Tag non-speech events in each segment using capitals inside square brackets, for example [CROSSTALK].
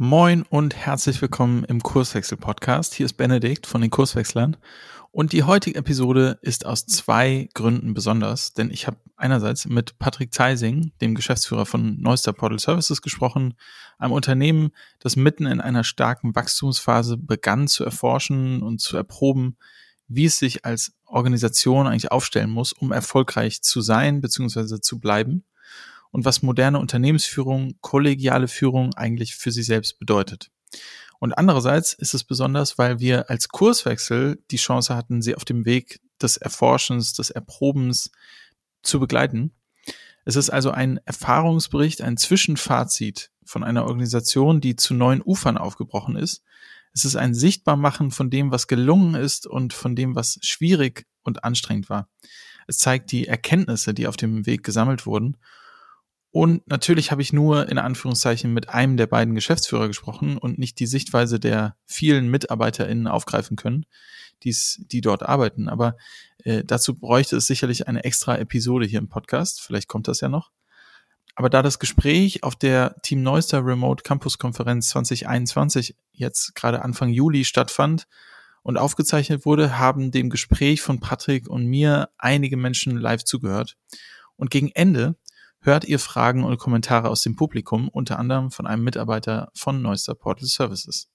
Moin und herzlich willkommen im Kurswechsel-Podcast. Hier ist Benedikt von den Kurswechslern. Und die heutige Episode ist aus zwei Gründen besonders, denn ich habe einerseits mit Patrick Zeising, dem Geschäftsführer von Neuster Portal Services, gesprochen, einem Unternehmen, das mitten in einer starken Wachstumsphase begann zu erforschen und zu erproben, wie es sich als Organisation eigentlich aufstellen muss, um erfolgreich zu sein bzw. zu bleiben und was moderne Unternehmensführung, kollegiale Führung eigentlich für sie selbst bedeutet. Und andererseits ist es besonders, weil wir als Kurswechsel die Chance hatten, sie auf dem Weg des Erforschens, des Erprobens zu begleiten. Es ist also ein Erfahrungsbericht, ein Zwischenfazit von einer Organisation, die zu neuen Ufern aufgebrochen ist. Es ist ein Sichtbarmachen von dem, was gelungen ist und von dem, was schwierig und anstrengend war. Es zeigt die Erkenntnisse, die auf dem Weg gesammelt wurden und natürlich habe ich nur in Anführungszeichen mit einem der beiden Geschäftsführer gesprochen und nicht die Sichtweise der vielen MitarbeiterInnen aufgreifen können, die's, die dort arbeiten. Aber äh, dazu bräuchte es sicherlich eine extra Episode hier im Podcast. Vielleicht kommt das ja noch. Aber da das Gespräch auf der Team Neuster Remote Campus Konferenz 2021 jetzt gerade Anfang Juli stattfand und aufgezeichnet wurde, haben dem Gespräch von Patrick und mir einige Menschen live zugehört. Und gegen Ende hört ihr Fragen und Kommentare aus dem Publikum, unter anderem von einem Mitarbeiter von Neuster Portal Services.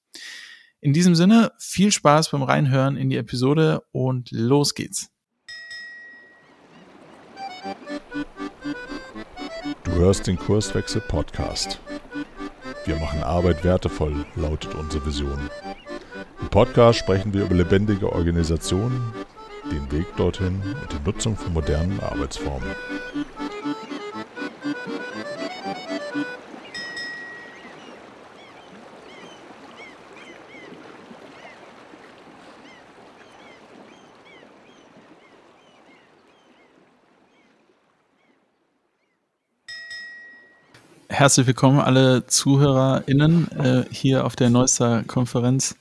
In diesem Sinne, viel Spaß beim Reinhören in die Episode und los geht's. Du hörst den Kurswechsel Podcast. Wir machen Arbeit wertevoll, lautet unsere Vision. Im Podcast sprechen wir über lebendige Organisationen, den Weg dorthin und die Nutzung von modernen Arbeitsformen. Herzlich willkommen alle ZuhörerInnen äh, hier auf der Neuster Konferenz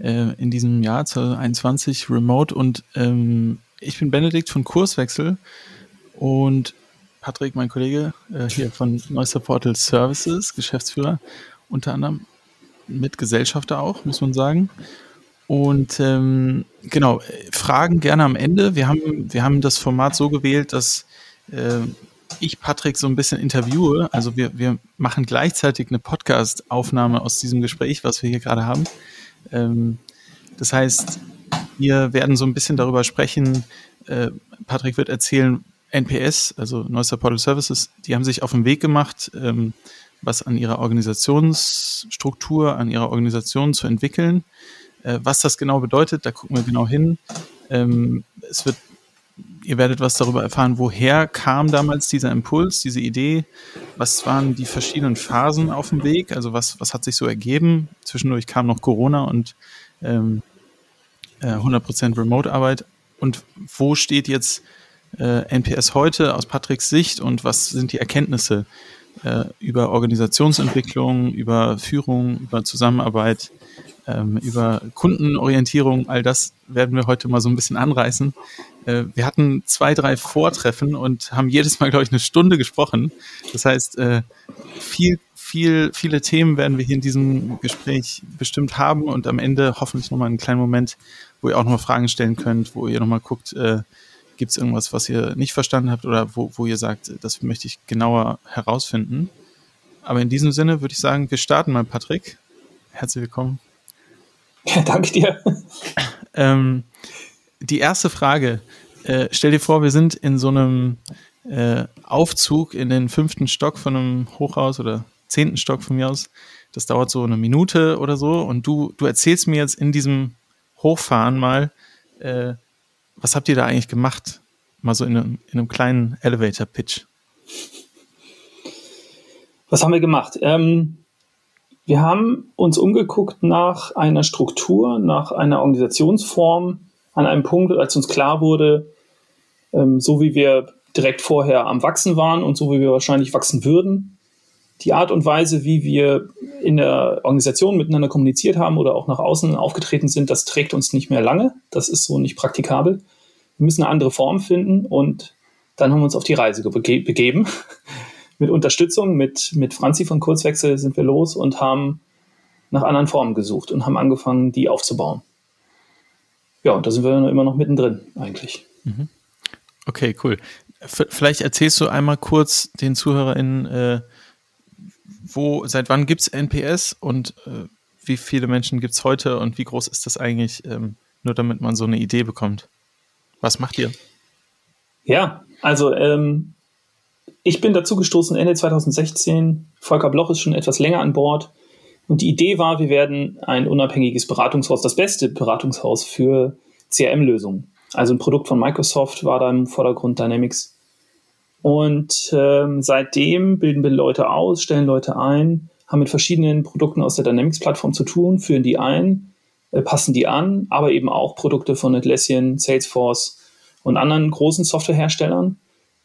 äh, in diesem Jahr 2021 remote und ähm, ich bin Benedikt von Kurswechsel und Patrick, mein Kollege, äh, hier von Neuster Portal Services, Geschäftsführer, unter anderem mit Gesellschafter auch, muss man sagen. Und ähm, genau, Fragen gerne am Ende. Wir haben, wir haben das Format so gewählt, dass äh, ich Patrick so ein bisschen interviewe. Also wir, wir machen gleichzeitig eine Podcast-Aufnahme aus diesem Gespräch, was wir hier gerade haben. Ähm, das heißt, wir werden so ein bisschen darüber sprechen. Äh, Patrick wird erzählen, NPS, also Neuster Portal Services, die haben sich auf den Weg gemacht, ähm, was an ihrer Organisationsstruktur, an ihrer Organisation zu entwickeln. Äh, was das genau bedeutet, da gucken wir genau hin. Ähm, es wird ihr werdet was darüber erfahren, woher kam damals dieser Impuls, diese Idee, was waren die verschiedenen Phasen auf dem Weg, also was, was hat sich so ergeben. Zwischendurch kam noch Corona und ähm, äh, 100% Remote-Arbeit. Und wo steht jetzt äh, NPS heute aus Patricks Sicht und was sind die Erkenntnisse äh, über Organisationsentwicklung, über Führung, über Zusammenarbeit? ähm, über Kundenorientierung, all das werden wir heute mal so ein bisschen anreißen. Äh, wir hatten zwei, drei Vortreffen und haben jedes Mal, glaube ich, eine Stunde gesprochen. Das heißt, äh, viel, viel, viele Themen werden wir hier in diesem Gespräch bestimmt haben und am Ende hoffentlich nochmal einen kleinen Moment, wo ihr auch nochmal Fragen stellen könnt, wo ihr nochmal guckt, äh, gibt es irgendwas, was ihr nicht verstanden habt oder wo, wo ihr sagt, das möchte ich genauer herausfinden. Aber in diesem Sinne würde ich sagen, wir starten mal, Patrick. Herzlich willkommen. Ja, danke dir. Ähm, die erste Frage. Äh, stell dir vor, wir sind in so einem äh, Aufzug in den fünften Stock von einem Hochhaus oder zehnten Stock von mir aus. Das dauert so eine Minute oder so. Und du, du erzählst mir jetzt in diesem Hochfahren mal, äh, was habt ihr da eigentlich gemacht? Mal so in einem, in einem kleinen Elevator-Pitch. Was haben wir gemacht? Ähm, wir haben uns umgeguckt nach einer Struktur, nach einer Organisationsform an einem Punkt, als uns klar wurde, ähm, so wie wir direkt vorher am Wachsen waren und so wie wir wahrscheinlich wachsen würden, die Art und Weise, wie wir in der Organisation miteinander kommuniziert haben oder auch nach außen aufgetreten sind, das trägt uns nicht mehr lange. Das ist so nicht praktikabel. Wir müssen eine andere Form finden und dann haben wir uns auf die Reise begeben [LAUGHS] mit Unterstützung, mit, mit Franzi von Kurzwechsel sind wir los und haben nach anderen Formen gesucht und haben angefangen, die aufzubauen. Ja, und da sind wir immer noch mittendrin eigentlich. Mhm. Okay, cool. Vielleicht erzählst du einmal kurz den ZuhörerInnen, äh, wo, seit wann gibt es NPS und äh, wie viele Menschen gibt es heute und wie groß ist das eigentlich, ähm, nur damit man so eine Idee bekommt? Was macht ihr? Ja, also ähm, ich bin dazu gestoßen Ende 2016. Volker Bloch ist schon etwas länger an Bord. Und die Idee war, wir werden ein unabhängiges Beratungshaus, das beste Beratungshaus für CRM-Lösungen. Also ein Produkt von Microsoft war da im Vordergrund Dynamics. Und ähm, seitdem bilden wir Leute aus, stellen Leute ein, haben mit verschiedenen Produkten aus der Dynamics-Plattform zu tun, führen die ein, äh, passen die an, aber eben auch Produkte von Atlassian, Salesforce und anderen großen Softwareherstellern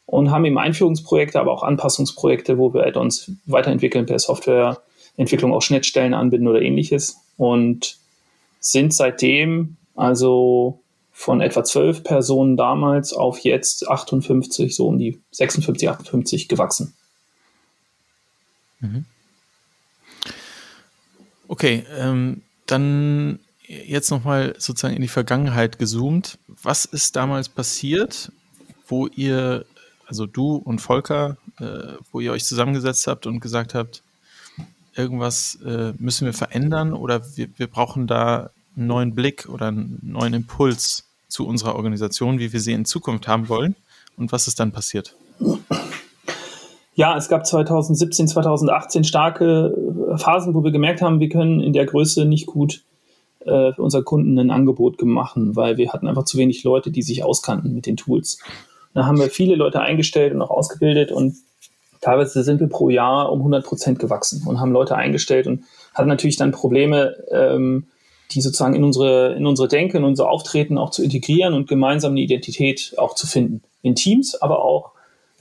und haben eben Einführungsprojekte, aber auch Anpassungsprojekte, wo wir Add-ons weiterentwickeln per Softwareentwicklung, auch Schnittstellen anbinden oder ähnliches und sind seitdem also von etwa zwölf Personen damals auf jetzt 58, so um die 56, 58 gewachsen. Mhm. Okay, ähm, dann jetzt nochmal sozusagen in die Vergangenheit gezoomt. Was ist damals passiert, wo ihr also du und Volker, äh, wo ihr euch zusammengesetzt habt und gesagt habt, irgendwas äh, müssen wir verändern oder wir, wir brauchen da einen neuen Blick oder einen neuen Impuls zu unserer Organisation, wie wir sie in Zukunft haben wollen und was ist dann passiert? Ja, es gab 2017, 2018 starke äh, Phasen, wo wir gemerkt haben, wir können in der Größe nicht gut äh, für unsere Kunden ein Angebot machen, weil wir hatten einfach zu wenig Leute, die sich auskannten mit den Tools. Da haben wir viele Leute eingestellt und auch ausgebildet und teilweise sind wir pro Jahr um 100 Prozent gewachsen und haben Leute eingestellt und hatten natürlich dann Probleme, ähm, die sozusagen in unsere, in unsere Denke, in unser Auftreten auch zu integrieren und gemeinsam eine Identität auch zu finden. In Teams, aber auch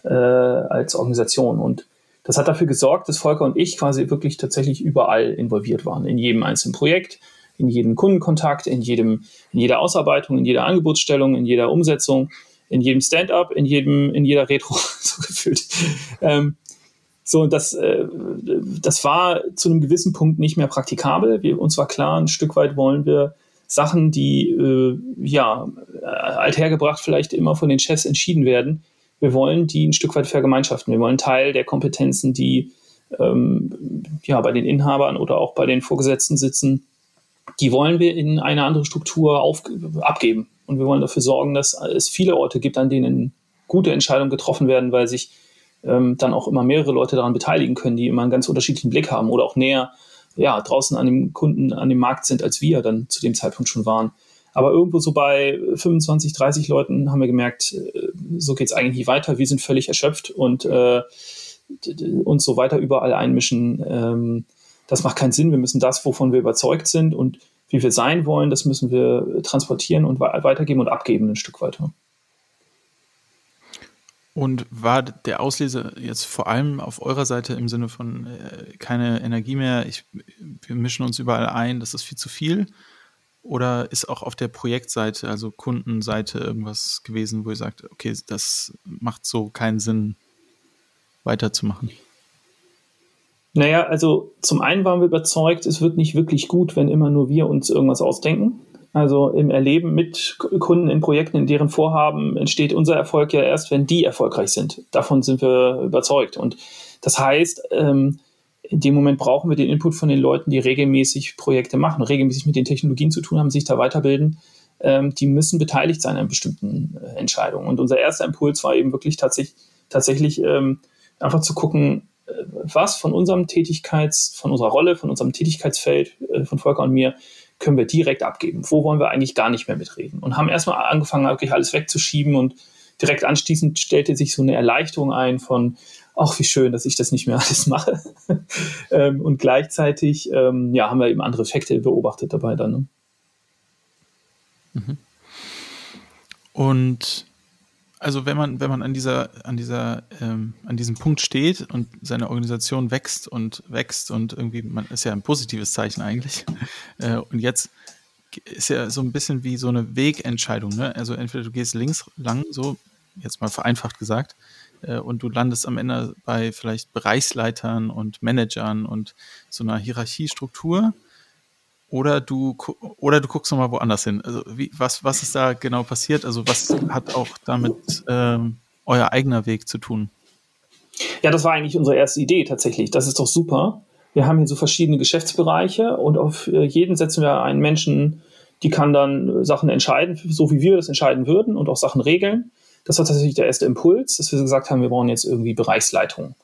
äh, als Organisation. Und das hat dafür gesorgt, dass Volker und ich quasi wirklich tatsächlich überall involviert waren. In jedem einzelnen Projekt, in jedem Kundenkontakt, in jedem, in jeder Ausarbeitung, in jeder Angebotsstellung, in jeder Umsetzung in jedem Stand-up, in in jeder Retro, [LAUGHS] so gefühlt. Ähm, so, das, äh, das war zu einem gewissen Punkt nicht mehr praktikabel. Wir, uns war klar, ein Stück weit wollen wir Sachen, die äh, ja althergebracht vielleicht immer von den Chefs entschieden werden. Wir wollen die ein Stück weit vergemeinschaften. Wir wollen Teil der Kompetenzen, die ähm, ja bei den Inhabern oder auch bei den Vorgesetzten sitzen, die wollen wir in eine andere Struktur auf, abgeben. Und wir wollen dafür sorgen, dass es viele Orte gibt, an denen gute Entscheidungen getroffen werden, weil sich ähm, dann auch immer mehrere Leute daran beteiligen können, die immer einen ganz unterschiedlichen Blick haben oder auch näher ja, draußen an dem Kunden, an dem Markt sind, als wir dann zu dem Zeitpunkt schon waren. Aber irgendwo so bei 25, 30 Leuten haben wir gemerkt, äh, so geht es eigentlich nicht weiter. Wir sind völlig erschöpft und äh, uns so weiter überall einmischen, ähm, das macht keinen Sinn. Wir müssen das, wovon wir überzeugt sind und wie wir sein wollen, das müssen wir transportieren und weitergeben und abgeben ein Stück weiter. Und war der Auslese jetzt vor allem auf eurer Seite im Sinne von äh, keine Energie mehr, ich, wir mischen uns überall ein, das ist viel zu viel? Oder ist auch auf der Projektseite, also Kundenseite, irgendwas gewesen, wo ihr sagt, okay, das macht so keinen Sinn, weiterzumachen? Naja, also zum einen waren wir überzeugt, es wird nicht wirklich gut, wenn immer nur wir uns irgendwas ausdenken. Also im Erleben mit Kunden in Projekten, in deren Vorhaben entsteht unser Erfolg ja erst, wenn die erfolgreich sind. Davon sind wir überzeugt. Und das heißt, ähm, in dem Moment brauchen wir den Input von den Leuten, die regelmäßig Projekte machen, regelmäßig mit den Technologien zu tun haben, sich da weiterbilden. Ähm, die müssen beteiligt sein an bestimmten äh, Entscheidungen. Und unser erster Impuls war eben wirklich tatsächlich, tatsächlich ähm, einfach zu gucken, was von unserem Tätigkeits, von unserer Rolle, von unserem Tätigkeitsfeld, äh, von Volker und mir, können wir direkt abgeben? Wo wollen wir eigentlich gar nicht mehr mitreden? Und haben erstmal angefangen, wirklich alles wegzuschieben und direkt anschließend stellte sich so eine Erleichterung ein von, ach, wie schön, dass ich das nicht mehr [LAUGHS] alles mache. Ähm, und gleichzeitig, ähm, ja, haben wir eben andere Effekte beobachtet dabei dann. Ne? Mhm. Und also wenn man, wenn man an dieser, an dieser, ähm, an diesem Punkt steht und seine Organisation wächst und wächst und irgendwie, man ist ja ein positives Zeichen eigentlich. [LAUGHS] Äh, und jetzt ist ja so ein bisschen wie so eine Wegentscheidung, ne? Also entweder du gehst links lang, so, jetzt mal vereinfacht gesagt, äh, und du landest am Ende bei vielleicht Bereichsleitern und Managern und so einer Hierarchiestruktur. Oder du oder du guckst nochmal woanders hin. Also wie, was, was ist da genau passiert? Also was hat auch damit ähm, euer eigener Weg zu tun? Ja, das war eigentlich unsere erste Idee tatsächlich. Das ist doch super. Wir haben hier so verschiedene Geschäftsbereiche und auf äh, jeden setzen wir einen Menschen, die kann dann Sachen entscheiden, so wie wir das entscheiden würden und auch Sachen regeln. Das war tatsächlich der erste Impuls, dass wir gesagt haben, wir brauchen jetzt irgendwie Bereichsleitung.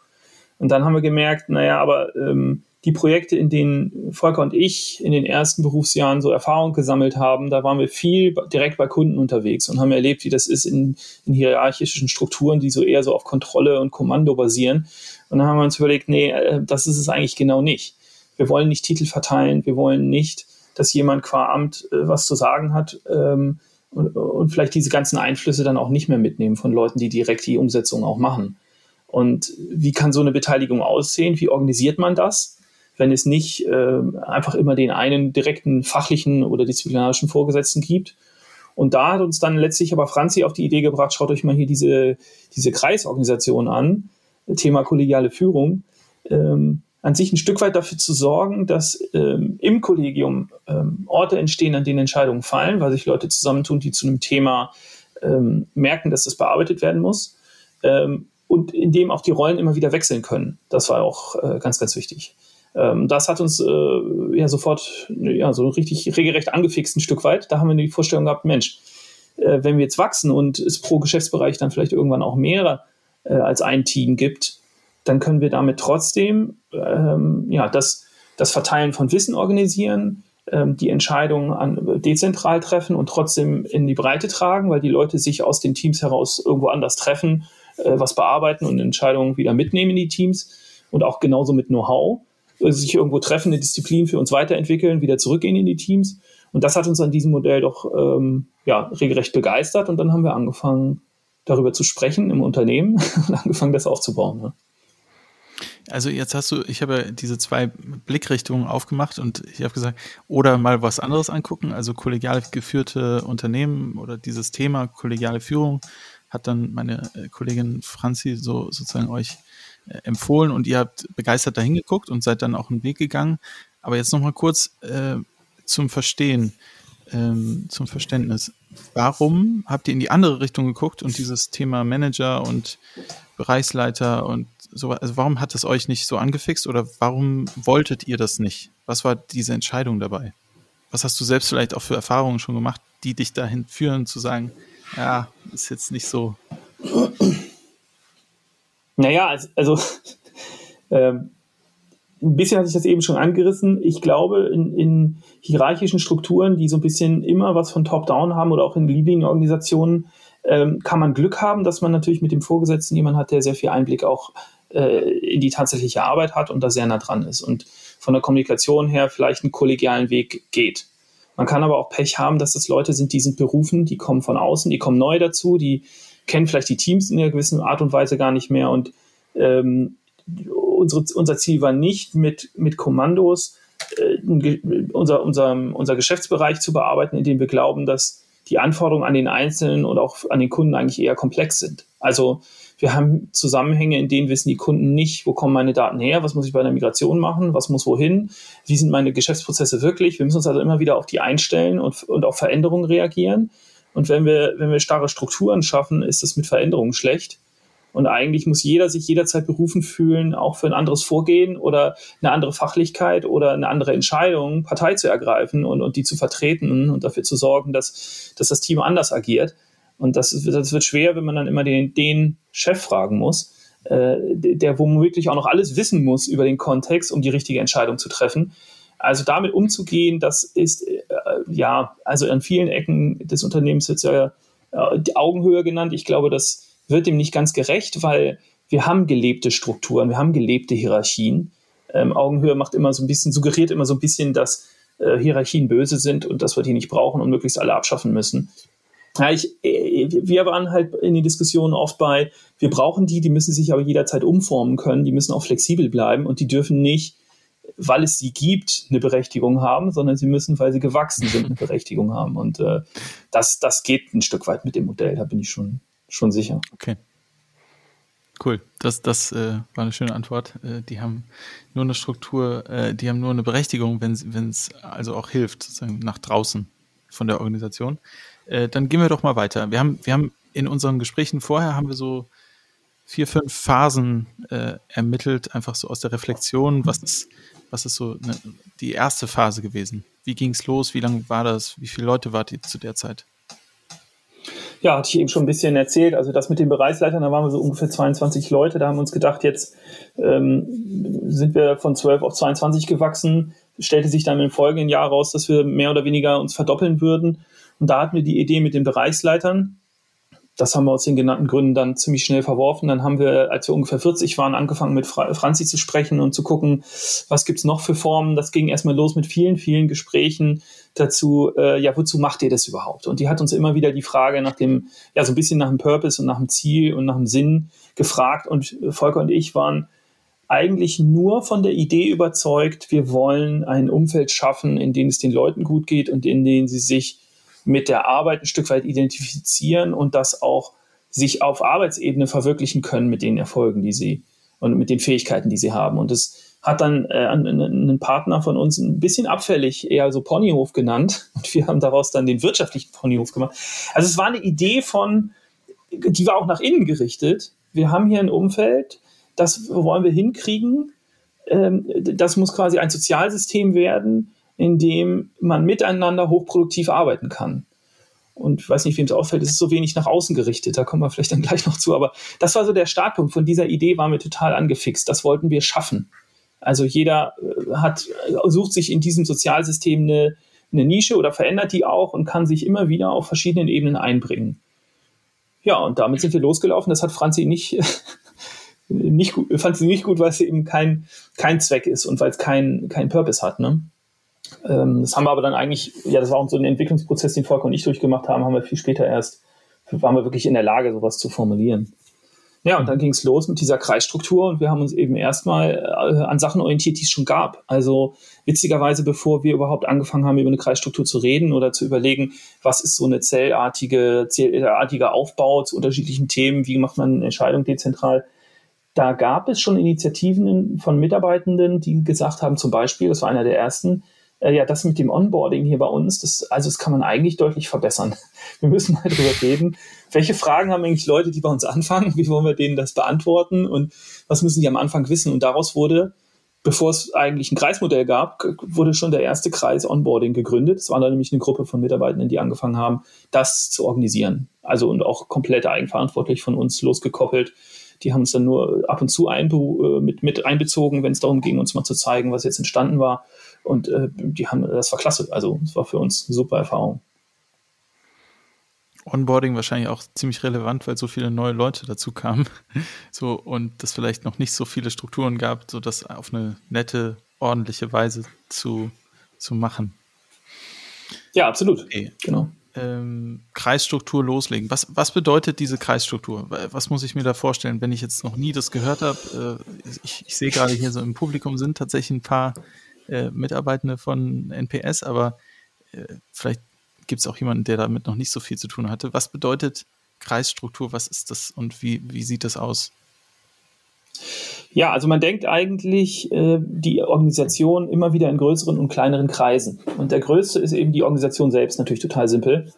Und dann haben wir gemerkt, naja, aber ähm, die Projekte, in denen Volker und ich in den ersten Berufsjahren so Erfahrung gesammelt haben, da waren wir viel direkt bei Kunden unterwegs und haben erlebt, wie das ist in, in hierarchischen Strukturen, die so eher so auf Kontrolle und Kommando basieren. Und dann haben wir uns überlegt, nee, äh, das ist es eigentlich genau nicht. Wir wollen nicht Titel verteilen, wir wollen nicht, dass jemand qua Amt äh, was zu sagen hat ähm, und, und vielleicht diese ganzen Einflüsse dann auch nicht mehr mitnehmen von Leuten, die direkt die Umsetzung auch machen. Und wie kann so eine Beteiligung aussehen? Wie organisiert man das? Wenn es nicht äh, einfach immer den einen direkten fachlichen oder disziplinarischen Vorgesetzten gibt. Und da hat uns dann letztlich aber Franzi auf die Idee gebracht, schaut euch mal hier diese, diese Kreisorganisation an, Thema kollegiale Führung, ähm, an sich ein Stück weit dafür zu sorgen, dass ähm, im Kollegium ähm, Orte entstehen, an denen Entscheidungen fallen, weil sich Leute zusammentun, die zu einem Thema ähm, merken, dass das bearbeitet werden muss. Ähm, und in dem auch die Rollen immer wieder wechseln können. Das war auch äh, ganz, ganz wichtig. Ähm, das hat uns äh, ja sofort ja, so richtig regelrecht angefixt ein Stück weit. Da haben wir die Vorstellung gehabt, Mensch, äh, wenn wir jetzt wachsen und es pro Geschäftsbereich dann vielleicht irgendwann auch mehrere äh, als ein Team gibt, dann können wir damit trotzdem ähm, ja, das, das Verteilen von Wissen organisieren, ähm, die Entscheidungen an, dezentral treffen und trotzdem in die Breite tragen, weil die Leute sich aus den Teams heraus irgendwo anders treffen, äh, was bearbeiten und Entscheidungen wieder mitnehmen in die Teams und auch genauso mit Know-how sich irgendwo treffen, eine Disziplin für uns weiterentwickeln, wieder zurückgehen in die Teams. Und das hat uns an diesem Modell doch ähm, ja, regelrecht begeistert. Und dann haben wir angefangen, darüber zu sprechen im Unternehmen [LAUGHS] und angefangen, das aufzubauen. Ne? Also jetzt hast du, ich habe diese zwei Blickrichtungen aufgemacht und ich habe gesagt, oder mal was anderes angucken, also kollegial geführte Unternehmen oder dieses Thema kollegiale Führung hat dann meine äh, Kollegin Franzi so sozusagen euch äh, empfohlen und ihr habt begeistert dahin geguckt und seid dann auch einen Weg gegangen. Aber jetzt nochmal kurz äh, zum Verstehen, ähm, zum Verständnis. Warum habt ihr in die andere Richtung geguckt und dieses Thema Manager und Bereichsleiter und so, also warum hat es euch nicht so angefixt oder warum wolltet ihr das nicht? Was war diese Entscheidung dabei? Was hast du selbst vielleicht auch für Erfahrungen schon gemacht, die dich dahin führen, zu sagen, ja, ist jetzt nicht so naja, also, [LAUGHS] ähm, ein bisschen hatte ich das eben schon angerissen. Ich glaube, in, in hierarchischen Strukturen, die so ein bisschen immer was von Top-Down haben oder auch in Leading-Organisationen, ähm, kann man Glück haben, dass man natürlich mit dem Vorgesetzten jemanden hat, der sehr viel Einblick auch äh, in die tatsächliche Arbeit hat und da sehr nah dran ist und von der Kommunikation her vielleicht einen kollegialen Weg geht. Man kann aber auch Pech haben, dass das Leute sind, die sind berufen, die kommen von außen, die kommen neu dazu, die kennen vielleicht die Teams in einer gewissen Art und Weise gar nicht mehr. Und ähm, unsere, unser Ziel war nicht, mit, mit Kommandos äh, unser, unser, unser Geschäftsbereich zu bearbeiten, indem wir glauben, dass die Anforderungen an den Einzelnen und auch an den Kunden eigentlich eher komplex sind. Also wir haben Zusammenhänge, in denen wissen die Kunden nicht, wo kommen meine Daten her, was muss ich bei der Migration machen, was muss wohin, wie sind meine Geschäftsprozesse wirklich. Wir müssen uns also immer wieder auf die einstellen und, und auf Veränderungen reagieren. Und wenn wir, wenn wir starre Strukturen schaffen, ist das mit Veränderungen schlecht. Und eigentlich muss jeder sich jederzeit berufen fühlen, auch für ein anderes Vorgehen oder eine andere Fachlichkeit oder eine andere Entscheidung, Partei zu ergreifen und, und die zu vertreten und dafür zu sorgen, dass, dass das Team anders agiert. Und das, das wird schwer, wenn man dann immer den, den Chef fragen muss, äh, der womöglich auch noch alles wissen muss über den Kontext, um die richtige Entscheidung zu treffen. Also damit umzugehen, das ist äh, ja, also an vielen Ecken des Unternehmens wird es ja äh, die Augenhöhe genannt. Ich glaube, das wird dem nicht ganz gerecht, weil wir haben gelebte Strukturen, wir haben gelebte Hierarchien. Ähm, Augenhöhe macht immer so ein bisschen, suggeriert immer so ein bisschen, dass äh, Hierarchien böse sind und dass wir die nicht brauchen und möglichst alle abschaffen müssen. Ja, ich, äh, wir waren halt in den Diskussionen oft bei, wir brauchen die, die müssen sich aber jederzeit umformen können, die müssen auch flexibel bleiben und die dürfen nicht weil es sie gibt, eine Berechtigung haben, sondern sie müssen, weil sie gewachsen sind, eine [LAUGHS] Berechtigung haben. Und äh, das, das geht ein Stück weit mit dem Modell, da bin ich schon, schon sicher. Okay. Cool, das, das äh, war eine schöne Antwort. Äh, die haben nur eine Struktur, äh, die haben nur eine Berechtigung, wenn es also auch hilft, sozusagen nach draußen von der Organisation. Äh, dann gehen wir doch mal weiter. Wir haben, wir haben in unseren Gesprächen vorher haben wir so vier, fünf Phasen äh, ermittelt, einfach so aus der Reflexion. Was ist, was ist so eine, die erste Phase gewesen? Wie ging es los? Wie lange war das? Wie viele Leute wart ihr zu der Zeit? Ja, hatte ich eben schon ein bisschen erzählt. Also das mit den Bereichsleitern, da waren wir so ungefähr 22 Leute. Da haben wir uns gedacht, jetzt ähm, sind wir von 12 auf 22 gewachsen. Stellte sich dann im folgenden Jahr raus, dass wir mehr oder weniger uns verdoppeln würden. Und da hatten wir die Idee mit den Bereichsleitern das haben wir aus den genannten Gründen dann ziemlich schnell verworfen. Dann haben wir, als wir ungefähr 40 waren, angefangen mit Franzi zu sprechen und zu gucken, was gibt's noch für Formen. Das ging erstmal los mit vielen, vielen Gesprächen dazu, äh, ja, wozu macht ihr das überhaupt? Und die hat uns immer wieder die Frage nach dem, ja, so ein bisschen nach dem Purpose und nach dem Ziel und nach dem Sinn gefragt. Und Volker und ich waren eigentlich nur von der Idee überzeugt, wir wollen ein Umfeld schaffen, in dem es den Leuten gut geht und in dem sie sich mit der Arbeit ein Stück weit identifizieren und das auch sich auf Arbeitsebene verwirklichen können mit den Erfolgen, die sie und mit den Fähigkeiten, die sie haben. Und das hat dann äh, ein, Partner von uns ein bisschen abfällig eher so Ponyhof genannt [LAUGHS] und wir haben daraus dann den wirtschaftlichen Ponyhof gemacht. Also es war eine Idee von, die war auch nach innen gerichtet. Wir haben hier ein Umfeld, das wollen wir hinkriegen. Ähm, das muss quasi ein Sozialsystem werden, in dem man miteinander hochproduktiv arbeiten kann. Und ich weiß nicht, wem es auffällt, es ist so wenig nach außen gerichtet, da kommen wir vielleicht dann gleich noch zu, aber das war so der Startpunkt. Von dieser Idee waren wir total angefixt. Das wollten wir schaffen. Also jeder äh, hat, sucht sich in diesem Sozialsystem eine, eine Nische oder verändert die auch und kann sich immer wieder auf verschiedenen Ebenen einbringen. Ja, und damit sind wir losgelaufen. Das hat Franzi nicht, [LAUGHS] nicht gut, fand sie nicht gut, weil es eben kein, kein Zweck ist und weil es keinen kein Purpose hat. Ne? Ähm, das haben wir aber dann eigentlich, ja, das war auch so ein Entwicklungsprozess, den Volker und ich durchgemacht haben, haben wir viel später erst, waren wir wirklich in der Lage, sowas zu formulieren. Ja, und dann ging es los mit dieser Kreisstruktur und wir haben uns eben erstmal äh, an Sachen orientiert, die es schon gab. Also witzigerweise, bevor wir überhaupt angefangen haben, über eine Kreisstruktur zu reden oder zu überlegen, was ist so eine zellartige, zellartiger Aufbau zu unterschiedlichen Themen, wie macht man eine Entscheidung dezentral, da gab es schon Initiativen von Mitarbeitenden, die gesagt haben, zum Beispiel, das war einer der ersten, äh, ja, das mit dem Onboarding hier bei uns, das, also das kann man eigentlich deutlich verbessern. [LAUGHS] Wir müssen mal drüber reden. Welche Fragen haben eigentlich Leute, die bei uns anfangen? Wie wollen wir denen das beantworten? Und was müssen die am Anfang wissen? Und daraus wurde, bevor es eigentlich ein Kreismodell gab, wurde schon der erste Kreis Onboarding gegründet. Es war dann nämlich eine Gruppe von Mitarbeitenden, die angefangen haben, das zu organisieren. Also und auch komplett eigenverantwortlich von uns losgekoppelt. Die haben uns dann nur ab und zu einbe äh, mit, mit einbezogen, wenn es darum ging, uns mal zu zeigen, was jetzt entstanden war. Und äh, die haben, das war klasse. Also es war für uns eine super Erfahrung. Onboarding wahrscheinlich auch ziemlich relevant, weil so viele neue Leute dazu kamen. [LAUGHS] So, und es vielleicht noch nicht so viele Strukturen gab, so das auf eine nette, ordentliche Weise zu, zu machen. Ja, absolut. Okay. Genau. Ähm, Kreisstruktur loslegen. Was, was bedeutet diese Kreisstruktur? Was muss ich mir da vorstellen, wenn ich jetzt noch nie das gehört habe? Äh, ich, ich sehe gerade hier so im Publikum sind tatsächlich ein paar äh, Mitarbeitende von NPS, aber äh, vielleicht gibt es auch jemanden, der damit noch nicht so viel zu tun hatte. Was bedeutet Kreisstruktur? Was ist das und wie, wie sieht das aus? Ja, also man denkt eigentlich äh, die Organisation immer wieder in größeren und kleineren Kreisen. Und der größte ist eben die Organisation selbst, natürlich total simpel.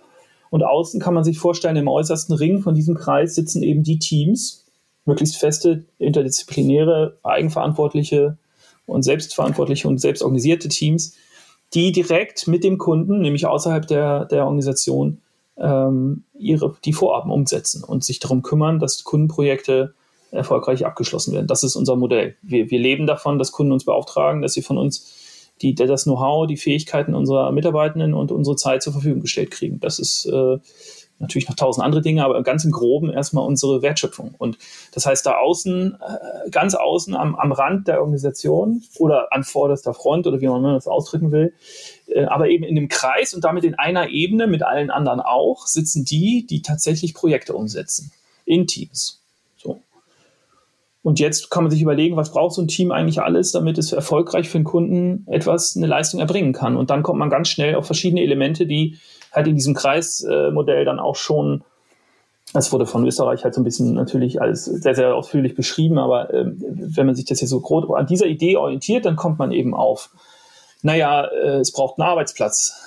Und außen kann man sich vorstellen, im äußersten Ring von diesem Kreis sitzen eben die Teams, möglichst feste, interdisziplinäre, eigenverantwortliche und selbstverantwortliche und selbstorganisierte Teams, die direkt mit dem Kunden, nämlich außerhalb der, der Organisation, ähm, ihre, die Vorhaben umsetzen und sich darum kümmern, dass Kundenprojekte erfolgreich abgeschlossen werden. Das ist unser Modell. Wir, wir leben davon, dass Kunden uns beauftragen, dass sie von uns die, das Know-how, die Fähigkeiten unserer Mitarbeitenden und unsere Zeit zur Verfügung gestellt kriegen. Das ist äh, natürlich noch tausend andere Dinge, aber ganz im Groben erstmal unsere Wertschöpfung. Und das heißt, da außen, äh, ganz außen am, am Rand der Organisation oder an vorderster Front oder wie man das ausdrücken will, äh, aber eben in dem Kreis und damit in einer Ebene mit allen anderen auch, sitzen die, die tatsächlich Projekte umsetzen. In Teams. Und jetzt kann man sich überlegen, was braucht so ein Team eigentlich alles, damit es erfolgreich für den Kunden etwas, eine Leistung erbringen kann. Und dann kommt man ganz schnell auf verschiedene Elemente, die halt in diesem Kreismodell dann auch schon Das wurde von Österreich halt so ein bisschen natürlich alles sehr, sehr ausführlich beschrieben, aber äh, wenn man sich das jetzt so grob an dieser Idee orientiert, dann kommt man eben auf, naja, äh, es braucht einen Arbeitsplatz.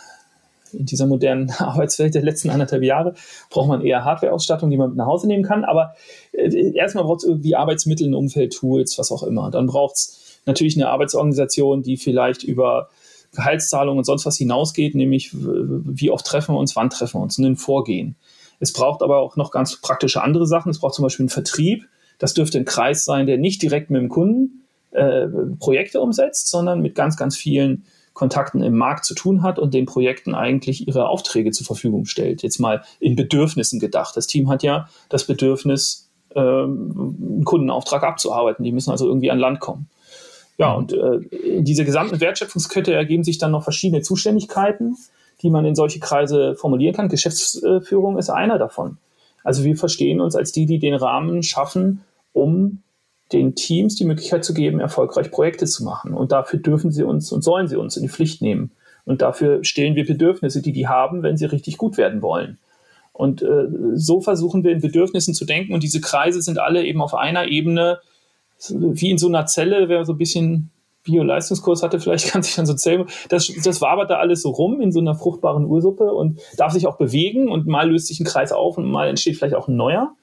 In dieser modernen [LAUGHS] Arbeitswelt der letzten anderthalb Jahre braucht man eher Hardware-Ausstattung, die man mit nach Hause nehmen kann, aber äh, erstmal braucht es irgendwie Arbeitsmittel, ein Umfeld, Tools, was auch immer. Dann braucht es natürlich eine Arbeitsorganisation, die vielleicht über Gehaltszahlungen und sonst was hinausgeht, nämlich wie oft treffen wir uns, wann treffen wir uns, ein Vorgehen. Es braucht aber auch noch ganz praktische andere Sachen. Es braucht zum Beispiel einen Vertrieb. Das dürfte ein Kreis sein, der nicht direkt mit dem Kunden äh, Projekte umsetzt, sondern mit ganz, ganz vielen Kontakten im Markt zu tun hat und den Projekten eigentlich ihre Aufträge zur Verfügung stellt. Jetzt mal in Bedürfnissen gedacht. Das Team hat ja das Bedürfnis, ähm, einen Kundenauftrag abzuarbeiten. Die müssen also irgendwie an Land kommen. Ja, und äh, in dieser gesamten Wertschöpfungskette ergeben sich dann noch verschiedene Zuständigkeiten die man in solche Kreise formulieren kann. Geschäftsführung ist einer davon. Also wir verstehen uns als die, die den Rahmen schaffen, um den Teams die Möglichkeit zu geben, erfolgreich Projekte zu machen. Und dafür dürfen sie uns und sollen sie uns in die Pflicht nehmen. Und dafür stellen wir Bedürfnisse, die die haben, wenn sie richtig gut werden wollen. Und äh, so versuchen wir in Bedürfnissen zu denken. Und diese Kreise sind alle eben auf einer Ebene, wie in so einer Zelle, wer so ein bisschen Bio-Leistungskurs hatte, vielleicht [LAUGHS] kann sich dann so zählen. Das, das wabert da alles so rum in so einer fruchtbaren Ursuppe und darf sich auch bewegen und mal löst sich ein Kreis auf und mal entsteht vielleicht auch ein neuer.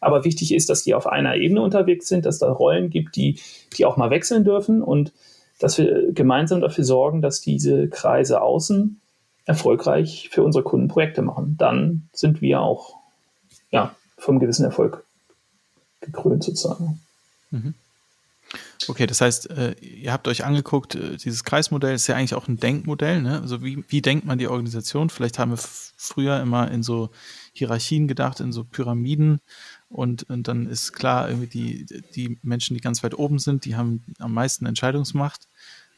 Aber wichtig ist, dass die auf einer Ebene unterwegs sind, dass da Rollen gibt, die, die auch mal wechseln dürfen und dass wir gemeinsam dafür sorgen, dass diese Kreise außen erfolgreich für unsere Kunden Projekte machen. Dann sind wir auch ja, vom gewissen Erfolg gekrönt sozusagen. Mhm. Okay, das heißt, äh, ihr habt euch angeguckt, äh, dieses Kreismodell ist ja eigentlich auch ein Denkmodell. Ne? Also wie, wie denkt man die Organisation? Vielleicht haben wir früher immer in so Hierarchien gedacht, in so Pyramiden. Und, und dann ist klar, irgendwie die, die Menschen, die ganz weit oben sind, die haben am meisten Entscheidungsmacht.